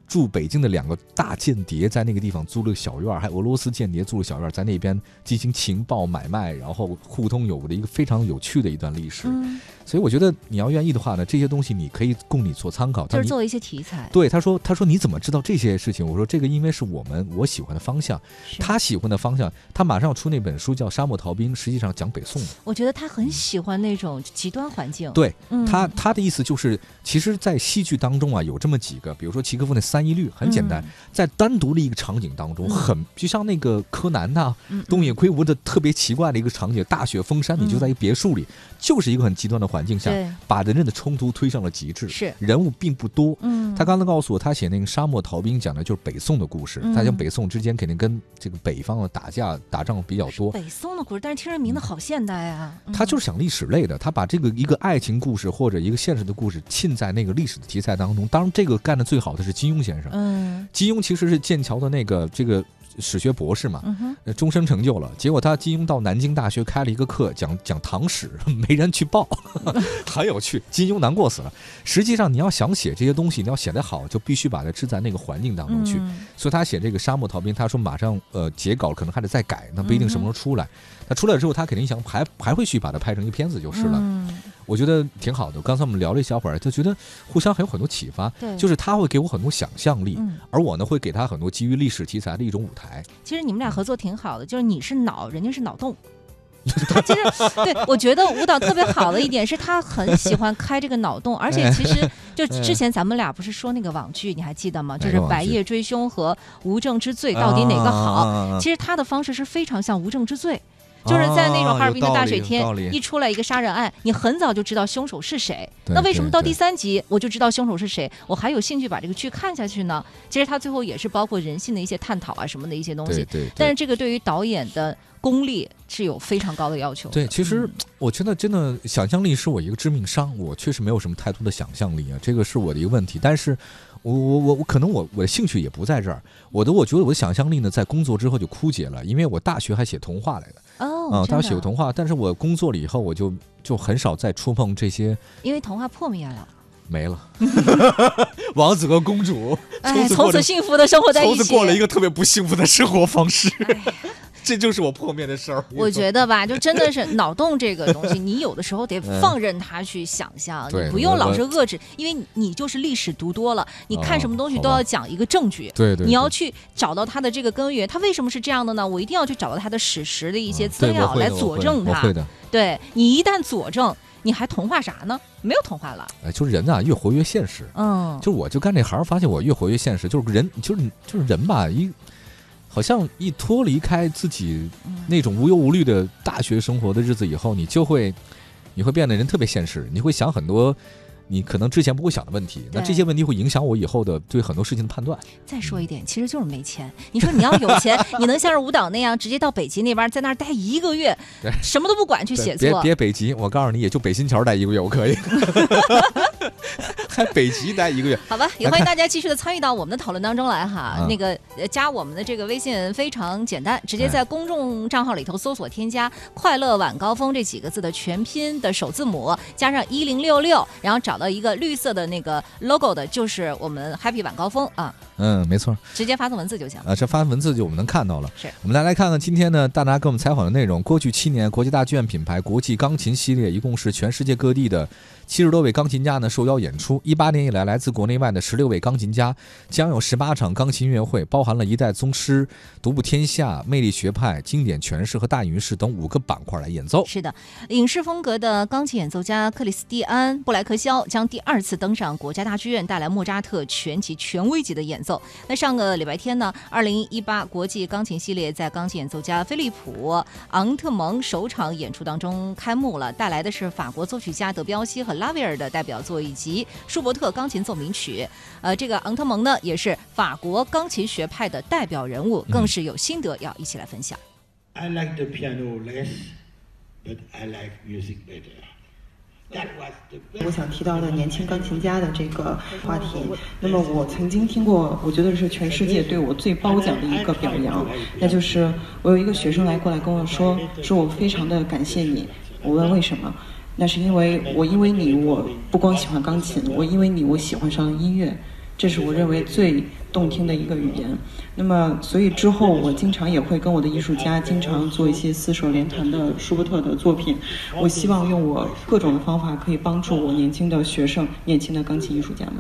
驻北京的两个大间谍在那个地方租了个小院儿，还有俄罗斯间谍租了小院儿，在那边进行情报买卖，然后互通有无的一个非常有趣的一段历史。嗯，所以我觉得你要愿意的话呢，这些东西你可以供你做参考。就是做一些题材，对他说，他说你怎么知道这些事情？我说这个因为是我们我喜欢的方向，他喜欢的方向，他马上要出那本书叫《沙漠逃兵》，实际上讲北宋的。我觉得他很喜欢那种极端环境，对嗯他他的意思就是，其实，在戏剧当中啊，有这么几个，比如说契诃夫那三一律，很简单，嗯在单独的一个场景当中，嗯很就像那个柯南呐、嗯东野圭吾的特别奇怪的一个场景，大雪封山，你就在一别墅里，就是一个很极端的环境下，对，把人类的冲突推上了极致。是人物并不多，嗯，他刚才告诉我，他写那个沙漠逃兵讲的就是北宋的故事。嗯他讲北宋之间肯定跟这个北方的打架打仗比较多。北宋的故事，但是听着名字好现代啊，嗯他就是讲历史类的，他把这个一个爱情故事或者一个现实的故事浸在那个历史的题材当中。当然，这个干的最好的是金庸先生。嗯金庸其实是剑桥的那个这个史学博士嘛，终身成就了。结果他金庸到南京大学开了一个课，讲讲唐史，没人去报，很有趣。金庸难过死了。实际上，你要想写这些东西，你要写得好，就必须把它置在那个环境当中去。嗯所以他写这个沙漠逃兵，他说马上呃截稿可能还得再改，那不一定什么时候出来。他出来之后，他肯定想还还会去把它拍成一个片子就是了。嗯我觉得挺好的。刚才我们聊了一小会儿，就觉得互相还有很多启发。对，就是他会给我很多想象力，嗯，而我呢会给他很多基于历史题材的一种舞台。其实你们俩合作挺好的，就是你是脑，人家是脑洞。他其实对我觉得舞蹈特别好的一点是他很喜欢开这个脑洞，而且其实就之前咱们俩不是说那个网剧，你还记得吗？就是《白夜追凶》和《无证之罪》到底哪个好？啊其实他的方式是非常像《无证之罪》。就是在那种哈尔滨的大水天一出来一个杀人案，你很早就知道凶手是谁。那为什么到第三集我就知道凶手是谁？我还有兴趣把这个剧看下去呢？其实它最后也是包括人性的一些探讨啊什么的一些东西。对对，但是这个对于导演的功力是有非常高的要求的。对，其实嗯 我觉得真的想象力是我一个致命伤，我确实没有什么太多的想象力啊，这个是我的一个问题。但是我我我我可能我我的兴趣也不在这儿，我的我觉得我的想象力呢在工作之后就枯竭了，因为我大学还写童话来的哦，大学写过童话，但是我工作了以后我就就很少再触碰这些因为童话破灭了，没了，王子和公主从此幸福的生活在一起。从此过了一个特别不幸福的生活方式，这就是我破灭的事儿。我觉得吧，就真的是脑洞这个东西，你有的时候得放任他去想象，你不用老是遏制，因为你你就是历史读多了，你看哦什么东西都要讲一个证据。对对，你要去找到它的这个根源，它为什么是这样的呢？我一定要去找到它的史实的一些资料来佐证它。我会的。对你一旦佐证，你还童话啥呢？没有童话了。哎，就是人啊，越活越现实。嗯，就我就干这行，发现我越活越现实。就是人，就是就是人吧，一好像一脱离开自己嗯那种无忧无虑的大学生活的日子以后，你就会你会变得人特别现实，你会想很多。你可能之前不会想的问题，那这些问题会影响我以后的对很多事情的判断。再说一点，其实就是没钱。你说你要有钱，你能像是舞蹈那样直接到北极那边，在那儿待一个月对，什么都不管去写别作？别北极，我告诉你，也就北新桥待一个月，我可以。还北极待一个月，好吧，也欢迎大家继续的参与到我们的讨论当中来哈。嗯那个呃加我们的这个微信非常简单，直接在公众账号里头搜索添加“快乐晚高峰”这几个字的全拼的首字母，加上一零六六，然后找到一个绿色的那个 logo 的，就是我们 Happy 晚高峰啊，嗯，没错，直接发送文字就行。啊，这发文字就我们能看到了。是我们来来看看今天呢，大拿给我们采访的内容。过去七年，国际大剧院品牌国际钢琴系列一共是全世界各地的七十多位钢琴家呢受邀演出。一八年以来，来自国内外的十六位钢琴家将有十八场钢琴音乐会，包含了一代宗师、独步天下、魅力学派、经典诠释和大吟诗等五个板块来演奏。是的，影视风格的钢琴演奏家克里斯蒂安·布莱克肖将第二次登上国家大剧院，带来莫扎特全集权威级的演奏。那上个礼拜天呢，二零一八国际钢琴系列在钢琴演奏家菲利普·昂特蒙首场演出当中开幕了，带来的是法国作曲家德彪西和拉威尔的代表作以及舒伯特钢琴奏鸣曲。呃，这个昂特蒙呢，也是法国钢琴学派的代表人物，更是有心得要一起来分享。I like the piano less, but I like music better. That was the 我想提到的年轻钢琴家的这个话题。那么我曾经听过，我觉得是全世界对我最褒奖的一个表扬，那就是我有一个学生来过来跟我说，说我非常的感谢你。我问为什么？那是因为我因为你，我不光喜欢钢琴，我因为你，我喜欢上了音乐。这是我认为最动听的一个语言。那么，所以之后我经常也会跟我的艺术家经常做一些四手联弹的舒伯特的作品。我希望用我各种的方法，可以帮助我年轻的学生、年轻的钢琴艺术家们。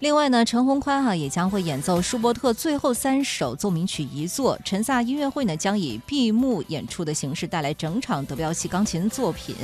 另外呢，陈宏宽哈、也将会演奏舒伯特最后三首奏鸣曲一作。陈萨音乐会呢将以闭幕演出的形式带来整场德彪西钢琴作品。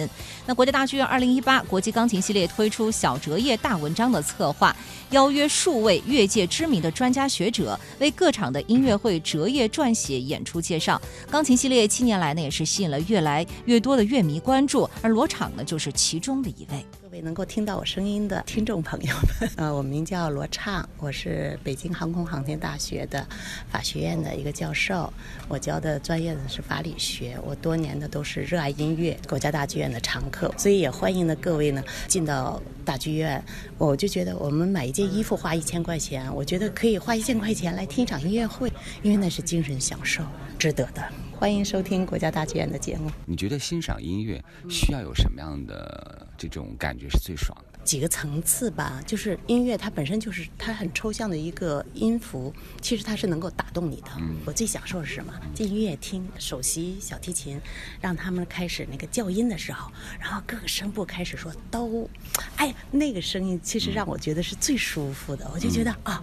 那国家大剧院二零一八国际钢琴系列推出小折页大文章的策划，邀约数位乐界知名的专家学者为各场的音乐会折页撰写演出介绍。钢琴系列七年来呢也是吸引了越来越多的乐迷关注，而罗场呢就是其中的一位。各位能够听到我声音的听众朋友们，呃，我名叫罗畅，我是北京航空航天大学的法学院的一个教授，我教的专业呢是法理学，我多年的都是热爱音乐，国家大剧院的常客，所以也欢迎呢各位呢进到大剧院，我就觉得我们买一件衣服花一千块钱，我觉得可以花一千块钱来听一场音乐会，因为那是精神享受，值得的。欢迎收听国家大剧院的节目。你觉得欣赏音乐需要有什么样的这种感觉是最爽的？几个层次吧，就是音乐它本身就是它很抽象的一个音符，其实它是能够打动你的。我最享受的是什么？进音乐厅，首席小提琴，让他们开始那个校音的时候，然后各个声部开始说哆，哎，那个声音其实让我觉得是最舒服的，我就觉得啊。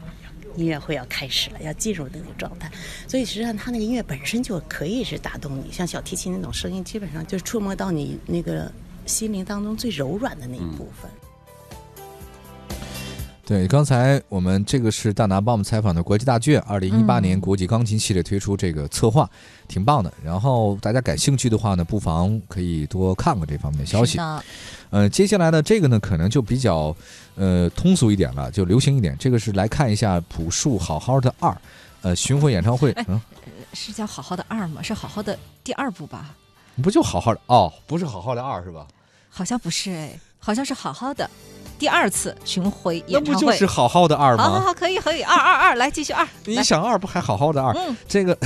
音乐会要开始了，要进入那个状态，所以实际上它那个音乐本身就可以是打动你，像小提琴那种声音，基本上就触摸到你那个心灵当中最柔软的那一部分。对，刚才我们这个是大拿帮我们采访的国际大剧院二零一八年嗯国际钢琴系列推出这个策划，挺棒的。然后大家感兴趣的话呢，不妨可以多看看这方面的消息。嗯呃，接下来呢，这个呢可能就比较呃通俗一点了，就流行一点。这个是来看一下朴树好好的二，呃，巡回演唱会，哎嗯，是叫好好的二吗？是好好的第二部吧？不就好好的哦，不是好好的二是吧？好像不是哎，好像是好好的第二次巡回演唱会。那不就是好好的二吗？好好好，可以可以，二二二，来继续二。你想二不还好好的二？嗯这个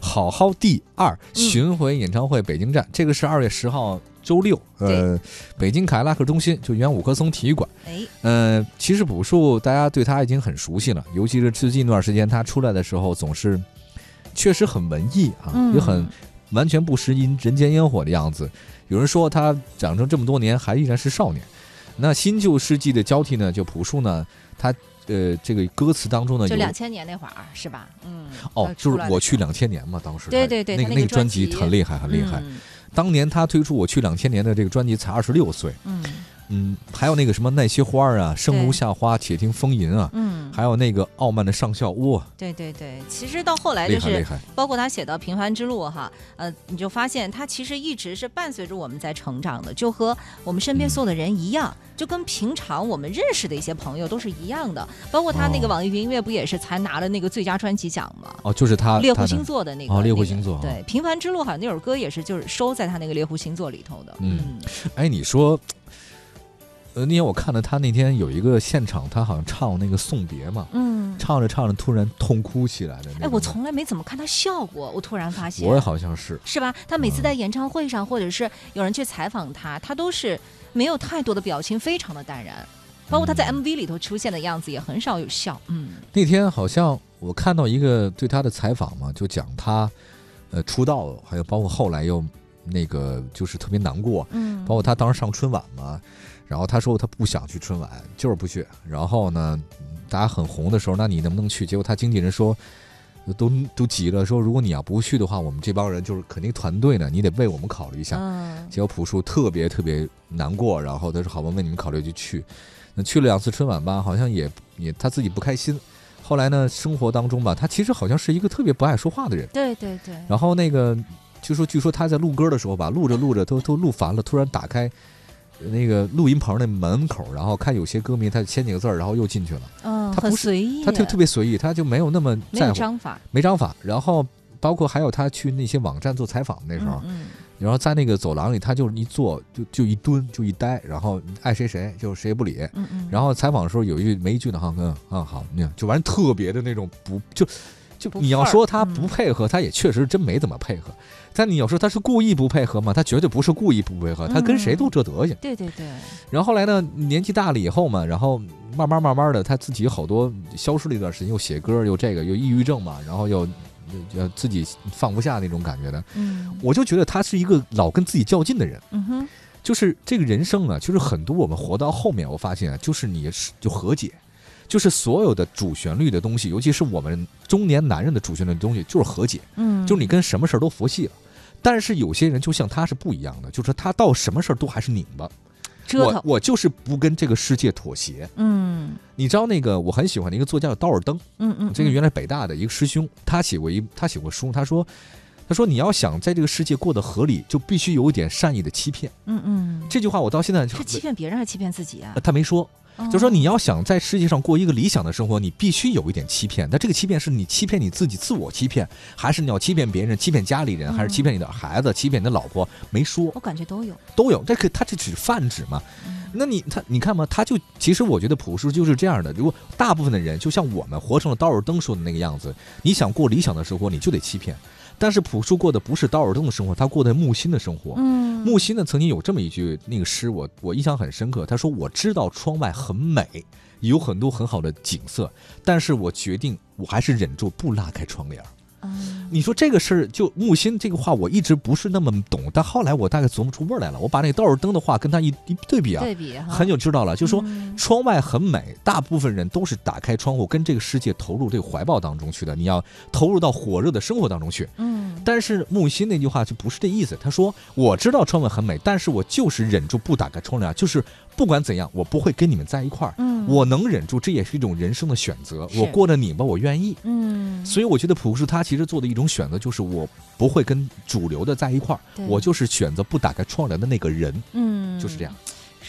好好第二巡回演唱会北京站，这个是二月十号周六，呃，北京凯迪拉克中心，就原五棵松体育馆。哎，呃，其实朴树大家对他已经很熟悉了，尤其是最近一段时间他出来的时候，总是确实很文艺啊，嗯也很完全不食人人间烟火的样子。有人说他长成这么多年还依然是少年。那新旧世纪的交替呢，就朴树呢，他呃这个歌词当中呢有就两千年那会儿是吧？嗯。哦呃，就是我去两千年嘛，当时对对对那个那个专辑很厉害，很厉害。嗯当年他推出《我去两千年》的这个专辑才二十六岁，嗯嗯，还有那个什么那些花儿啊，生如夏花，且听风吟啊，嗯。还有那个傲慢的上校，哇，对对对，其实到后来就是包括他写到《平凡之路》哈，呃，你就发现他其实一直是伴随着我们在成长的，就和我们身边所有的人一样，就跟平常我们认识的一些朋友都是一样的。包括他那个哦网易云音乐不也是才拿了那个最佳专辑奖吗？哦，就是他猎户星座的那个哦，猎户那个星座，对，《平凡之路》好像那首歌也是就是收在他那个猎户星座里头的。嗯，哎，你说，呃，那天我看到他那天有一个现场，他好像唱那个送别嘛，嗯，唱着唱着突然痛哭起来的那哎，种我从来没怎么看他笑过，我突然发现，我也好像是，是吧？他每次在演唱会上，或者是有人去采访他，他都是没有太多的表情，非常的淡然。包括他在 MV 里头出现的样子，也很少有笑。嗯那天好像我看到一个对他的采访嘛，就讲他，呃，出道，还有包括后来又那个就是特别难过，嗯包括他当时上春晚嘛，然后他说他不想去春晚，就是不去。然后呢，大家很红的时候，那你能不能去？结果他经纪人说。都都急了，说如果你要不去的话，我们这帮人就是肯定团队呢，你得为我们考虑一下。嗯结果朴树特别特别难过，然后他说好吧，为你们考虑就去。那去了两次春晚吧，好像也也他自己不开心。后来呢，生活当中吧，他其实好像是一个特别不爱说话的人。对对对，然后那个就说，据说他在录歌的时候吧，录着录着都都录烦了，突然打开那个录音棚那门口，然后看有些歌迷他签几个字儿，然后又进去了。嗯，很他不是随意，他特特别随意，他就没有那么没在乎，有章法。没章法。然后包括还有他去那些网站做采访那时候，嗯然后在那个走廊里，他就一坐就就一蹲就一呆，然后爱谁谁就谁也不理。嗯嗯然后采访的时候有一句没一句的哈嗯啊好，那样就完特别的那种不就就你要说他嗯不配合，他也确实真没怎么配合。但你要说他是故意不配合吗？他绝对不是故意不配合，他跟谁都这德行。对对对，然后后来呢，年纪大了以后嘛，然后慢慢慢慢的，他自己好多消失了一段时间，又写歌，又这个，又抑郁症嘛，然后又又又自己放不下那种感觉的。嗯我就觉得他是一个老跟自己较劲的人。嗯哼，就是这个人生啊，就是很多我们活到后面，我发现啊，就是你是就和解，就是所有的主旋律的东西，尤其是我们中年男人的主旋律的东西，就是和解，嗯，就是你跟什么事儿都佛系了。但是有些人就像他是不一样的，就是他到什么事儿都还是拧巴。我折腾。我就是不跟这个世界妥协。嗯你知道那个我很喜欢的一个作家叫道尔登，嗯嗯，这个原来北大的一个师兄，他写过一他写过书，他说他说你要想在这个世界过得合理，就必须有一点善意的欺骗。嗯嗯，这句话我到现在就是欺骗别人还是欺骗自己啊呃？他没说，哦就说你要想在世界上过一个理想的生活，你必须有一点欺骗。但这个欺骗是你欺骗你自己，自我欺骗，还是你要欺骗别人、欺骗家里人，还是欺骗你的孩子、欺骗你的老婆？没说，我感觉都有。都有。这可他这只是泛指嘛？那你他你看嘛，他就其实我觉得朴树就是这样的。如果大部分的人就像我们活成了道尔登说的那个样子，你想过理想的生活，你就得欺骗。但是朴树过的不是刀尔登的生活，他过的木心的生活。嗯木心呢曾经有这么一句那个诗，我我印象很深刻。他说：“我知道窗外很美，有很多很好的景色，但是我决定我还是忍住不拉开窗帘儿。”你说这个事儿，就木心这个话，我一直不是那么懂，但后来我大概琢磨出味儿来了。我把那个道尔登的话跟他一一对比啊，对比很久知道了。就说嗯窗外很美，大部分人都是打开窗户，跟这个世界投入这个怀抱当中去的。你要投入到火热的生活当中去。嗯但是木心那句话就不是这意思。他说：“我知道窗外很美，但是我就是忍住不打开窗帘，就是不管怎样，我不会跟你们在一块儿。嗯我能忍住，这也是一种人生的选择。我过着拧巴，我愿意。嗯，所以我觉得朴树他其实做的一种选择，就是我不会跟主流的在一块儿，我就是选择不打开窗帘的那个人，嗯就是这样。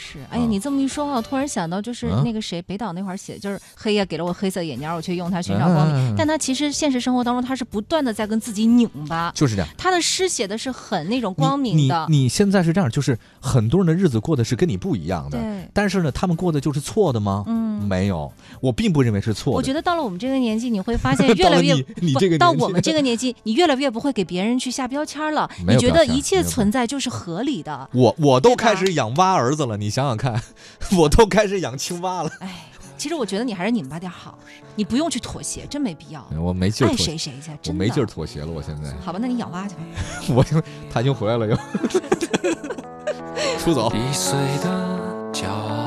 是，哎呀，你这么一说话，我突然想到，就是啊那个谁，北岛那会儿写，就是黑夜给了我黑色眼帘，我却用它寻找光明。嗯但他其实现实生活当中，他是不断的在跟自己拧巴。就是这样。他的诗写的是很那种光明的，你现在是这样，就是很多人的日子过的是跟你不一样的，但是呢，他们过的就是错的吗？嗯没有，我并不认为是错的。我觉得到了我们这个年纪，你会发现 越来越你你这个年纪到我们这个年纪，你越来越不会给别人去下标签了。你觉得一切存在就是合理的。我我都开始养蛙儿子了，你想想看，我都开始养青蛙了。哎其实我觉得你还是拧巴点好，你不用去妥协，真没必要。我没劲儿爱妥谁谁去，我真的没劲儿妥协了，我现在，好吧，那你养蛙去吧。我就他已经回来了又，出走。易碎的骄傲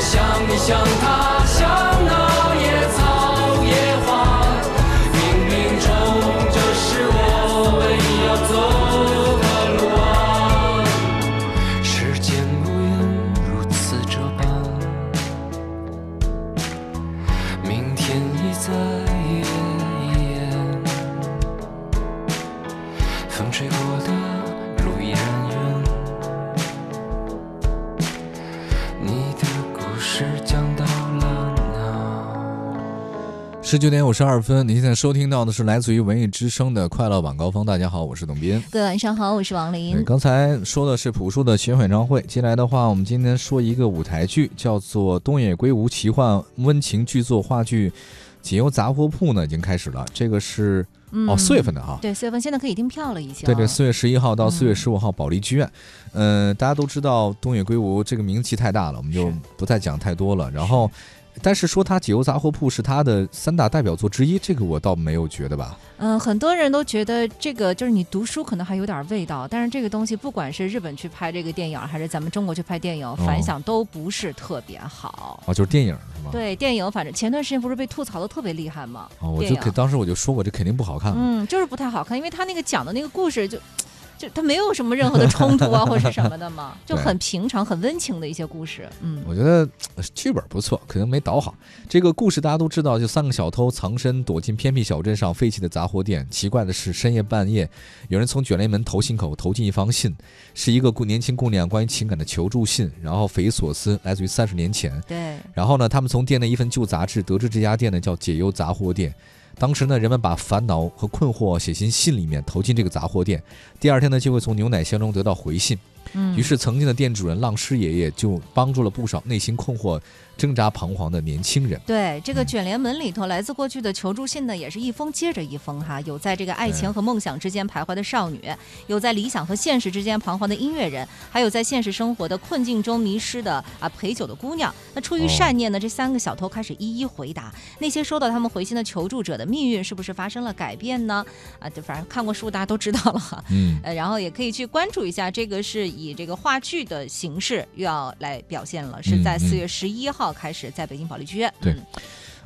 想你，想他，想那。十九点五十二分，您现在收听到的是来自于文艺之声的快乐晚高峰。大家好，我是董斌。各位晚上好，我是王对，琳。刚才说的是朴树的巡回演唱会，接下来的话，我们今天说一个舞台剧，叫做东野圭吾奇幻温情剧作话剧《解忧杂货铺》呢，已经开始了。这个是、嗯哦四月份的哈。对，四月份现在可以订票了，已经。对对，四月十一号到四月嗯十五号保利剧院，嗯、大家都知道东野圭吾这个名气太大了，我们就不再讲太多了。然后，但是说他《解忧杂货铺》是他的三大代表作之一，这个我倒没有觉得吧。嗯，很多人都觉得这个就是你读书可能还有点味道，但是这个东西不管是日本去拍这个电影，还是咱们中国去拍电影，反响都不是特别好。哦，就是电影是吗？对电影，反正前段时间不是被吐槽的特别厉害吗？哦，我就当时我就说过，这肯定不好看。嗯，就是不太好看，因为他那个讲的那个故事就就它没有什么任何的冲突啊 或是什么的嘛，就很平常、很温情的一些故事。嗯，我觉得呃剧本不错，可能没导好。这个故事大家都知道，就三个小偷藏身躲进偏僻小镇上废弃的杂货店。奇怪的是，深夜半夜，有人从卷帘门投信口投进一封信，是一个姑年轻姑娘关于情感的求助信。然后匪夷所思，来自于三十年前。对，然后呢，他们从店内一份旧杂志得知这家店呢叫解忧杂货店。当时呢，人们把烦恼和困惑写进信里面，投进这个杂货店。第二天呢，就会从牛奶箱中得到回信。嗯于是，曾经的店主人浪师爷爷就帮助了不少内心困惑、挣扎彷徨的年轻人。对这个嗯卷帘门里头，来自过去的求助信呢，也是一封接着一封哈。有在这个爱情和梦想之间徘徊的少女，有在理想和现实之间彷徨的音乐人，还有在现实生活的困境中迷失的啊陪酒的姑娘。那出于善念呢，这三个小偷开始一一回答那些收到他们回信的求助者的命运是不是发生了改变呢？啊，就反正看过书大家都知道了哈。嗯呃，然后也可以去关注一下，这个是以这个话剧的形式又要来表现了，是在四月十一号开始在北京保利剧院。对嗯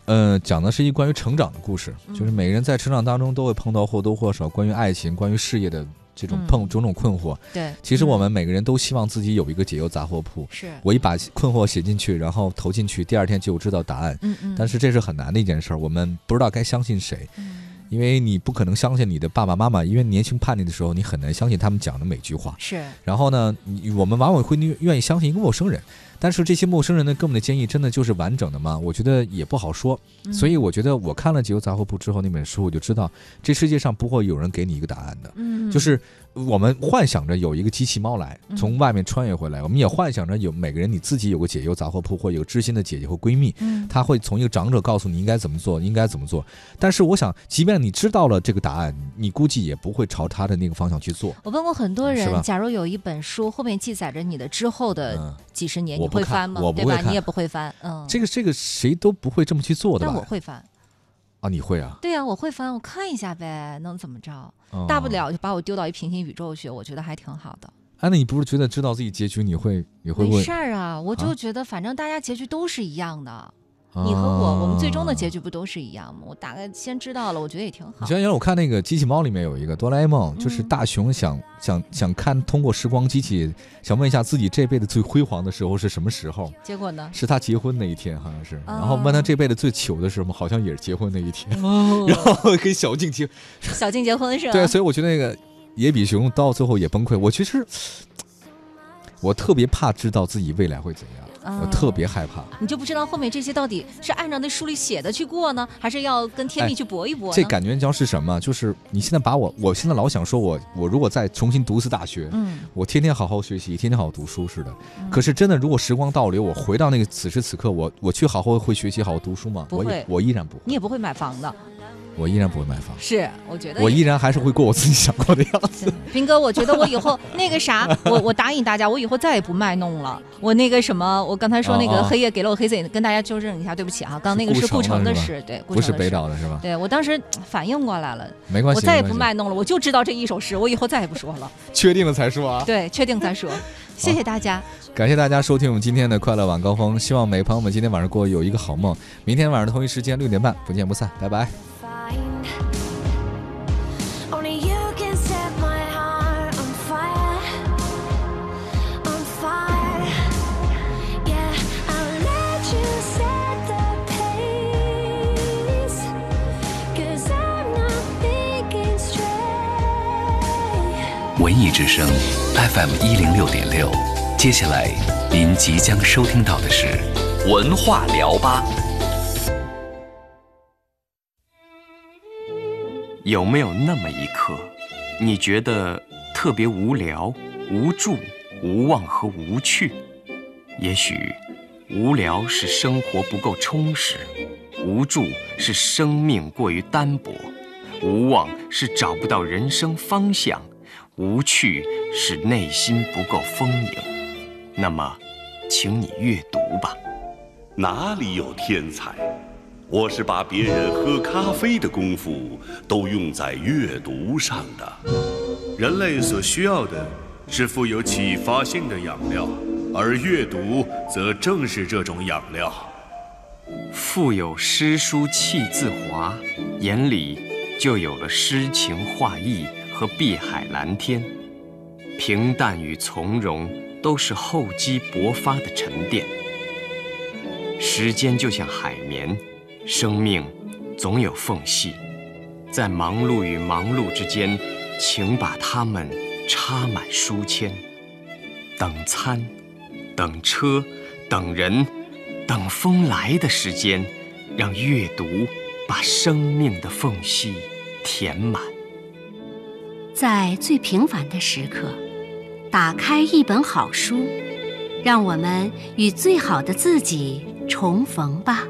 呃，讲的是一关于成长的故事，就是每个人在成长当中都会碰到或多或少关于爱情、关于事业的这种嗯碰种种困惑。对其实我嗯们每个人都希望自己有一个解忧杂货铺。是我一把困惑写进去，然后投进去，第二天就知道答案。嗯嗯但是这是很难的一件事儿，我们不知道该相信谁。嗯因为你不可能相信你的爸爸妈妈，因为年轻叛逆的时候，你很难相信他们讲的每句话。是然后呢，你我们往往会愿意相信一个陌生人，但是这些陌生人呢，给我们的建议真的就是完整的吗？我觉得也不好说。嗯所以我觉得我看了《解忧杂货铺》之后那本书，我就知道这世界上不会有人给你一个答案的。嗯就是我们幻想着有一个机器猫来嗯从外面穿越回来，我们也幻想着有每个人你自己有个解忧杂货铺，或有个知心的姐姐或闺蜜，嗯她会从一个长者告诉你应该怎么做，应该怎么做。但是我想，即便你知道了这个答案，你估计也不会朝他的那个方向去做。我问过很多人，假如有一本书后面记载着你的之后的嗯几十年，你会翻吗？对吧？我不会看你也不会翻，嗯。这个这个谁都不会这么去做的吧？但我会翻，啊，你会啊？对呀、我会翻，我看一下呗，能怎么着？哦大不了就把我丢到一平行宇宙去，我觉得还挺好的。啊，那你不是觉得知道自己结局，你会你会没事儿啊，我就啊觉得反正大家结局都是一样的。你和我，我们最终的结局不都是一样吗？我大概先知道了，我觉得也挺好原来我看那个机器猫里面有一个哆啦 A 梦，就是嗯大雄想想想看通过时光机器，想问一下自己这辈子最辉煌的时候是什么时候？结果呢？是他结婚那一天，好像是。啊然后问他这辈子最糗的是什么，好像也是结婚那一天。哦 然后跟小静结，小静结婚是吧？对，所以我觉得那个野比熊到最后也崩溃。我其实 我特别怕知道自己未来会怎样，我啊特别害怕。你就不知道后面这些到底是按照那书里写的去过呢，还是要跟天命哎去搏一搏呢？这感觉你知道是什么？就是你现在把我，我现在老想说我，我如果再重新读一次大学，嗯我天天好好学习，天天好好读书似的。可是真的，如果时光倒流，我回到那个此时此刻，我我去好好会学习，好好读书吗？我也不会我依然不会，你也不会买房的。我依然不会买房。是，我觉得我依然还是会过我自己想过的样子。斌哥，我觉得我以后 那个啥，我我答应大家，我以后再也不卖弄了。我那个什么，我刚才说那个黑夜给了我黑色，跟大家纠正一下，对不起啊，刚刚那个是顾城的事，对，不是北岛的是吧？对我当时反应过来了，没关系我再也不卖弄了，我就知道这一首诗，我以后再也不说了。确定了才说啊。对，确定再说。谢谢大家。感谢大家收听我们今天的快乐晚高峰，希望每个朋友们今天晚上过有一个好梦。明天晚上同一时间六点半不见不散，拜拜。Only you can set my heart on fire, on fire. Yeah, I'll let you set the pace. Cause I'm not thinking straight. 文艺之声 FM 一零六点六，接下来您即将收听到的是文化聊吧。有没有那么一刻，你觉得特别无聊、无助、无望和无趣？也许，无聊是生活不够充实，无助是生命过于单薄，无望是找不到人生方向，无趣是内心不够丰盈。那么，请你阅读吧。哪里有天才？我是把别人喝咖啡的功夫都用在阅读上的。人类所需要的是富有启发性的养料，而阅读则正是这种养料。腹有诗书气自华，眼里就有了诗情画意和碧海蓝天。平淡与从容都是厚积薄发的沉淀。时间就像海绵，生命总有缝隙，在忙碌与忙碌之间，请把它们插满书签。等餐，等车，等人，等风来的时间，让阅读把生命的缝隙填满。在最平凡的时刻，打开一本好书，让我们与最好的自己重逢吧。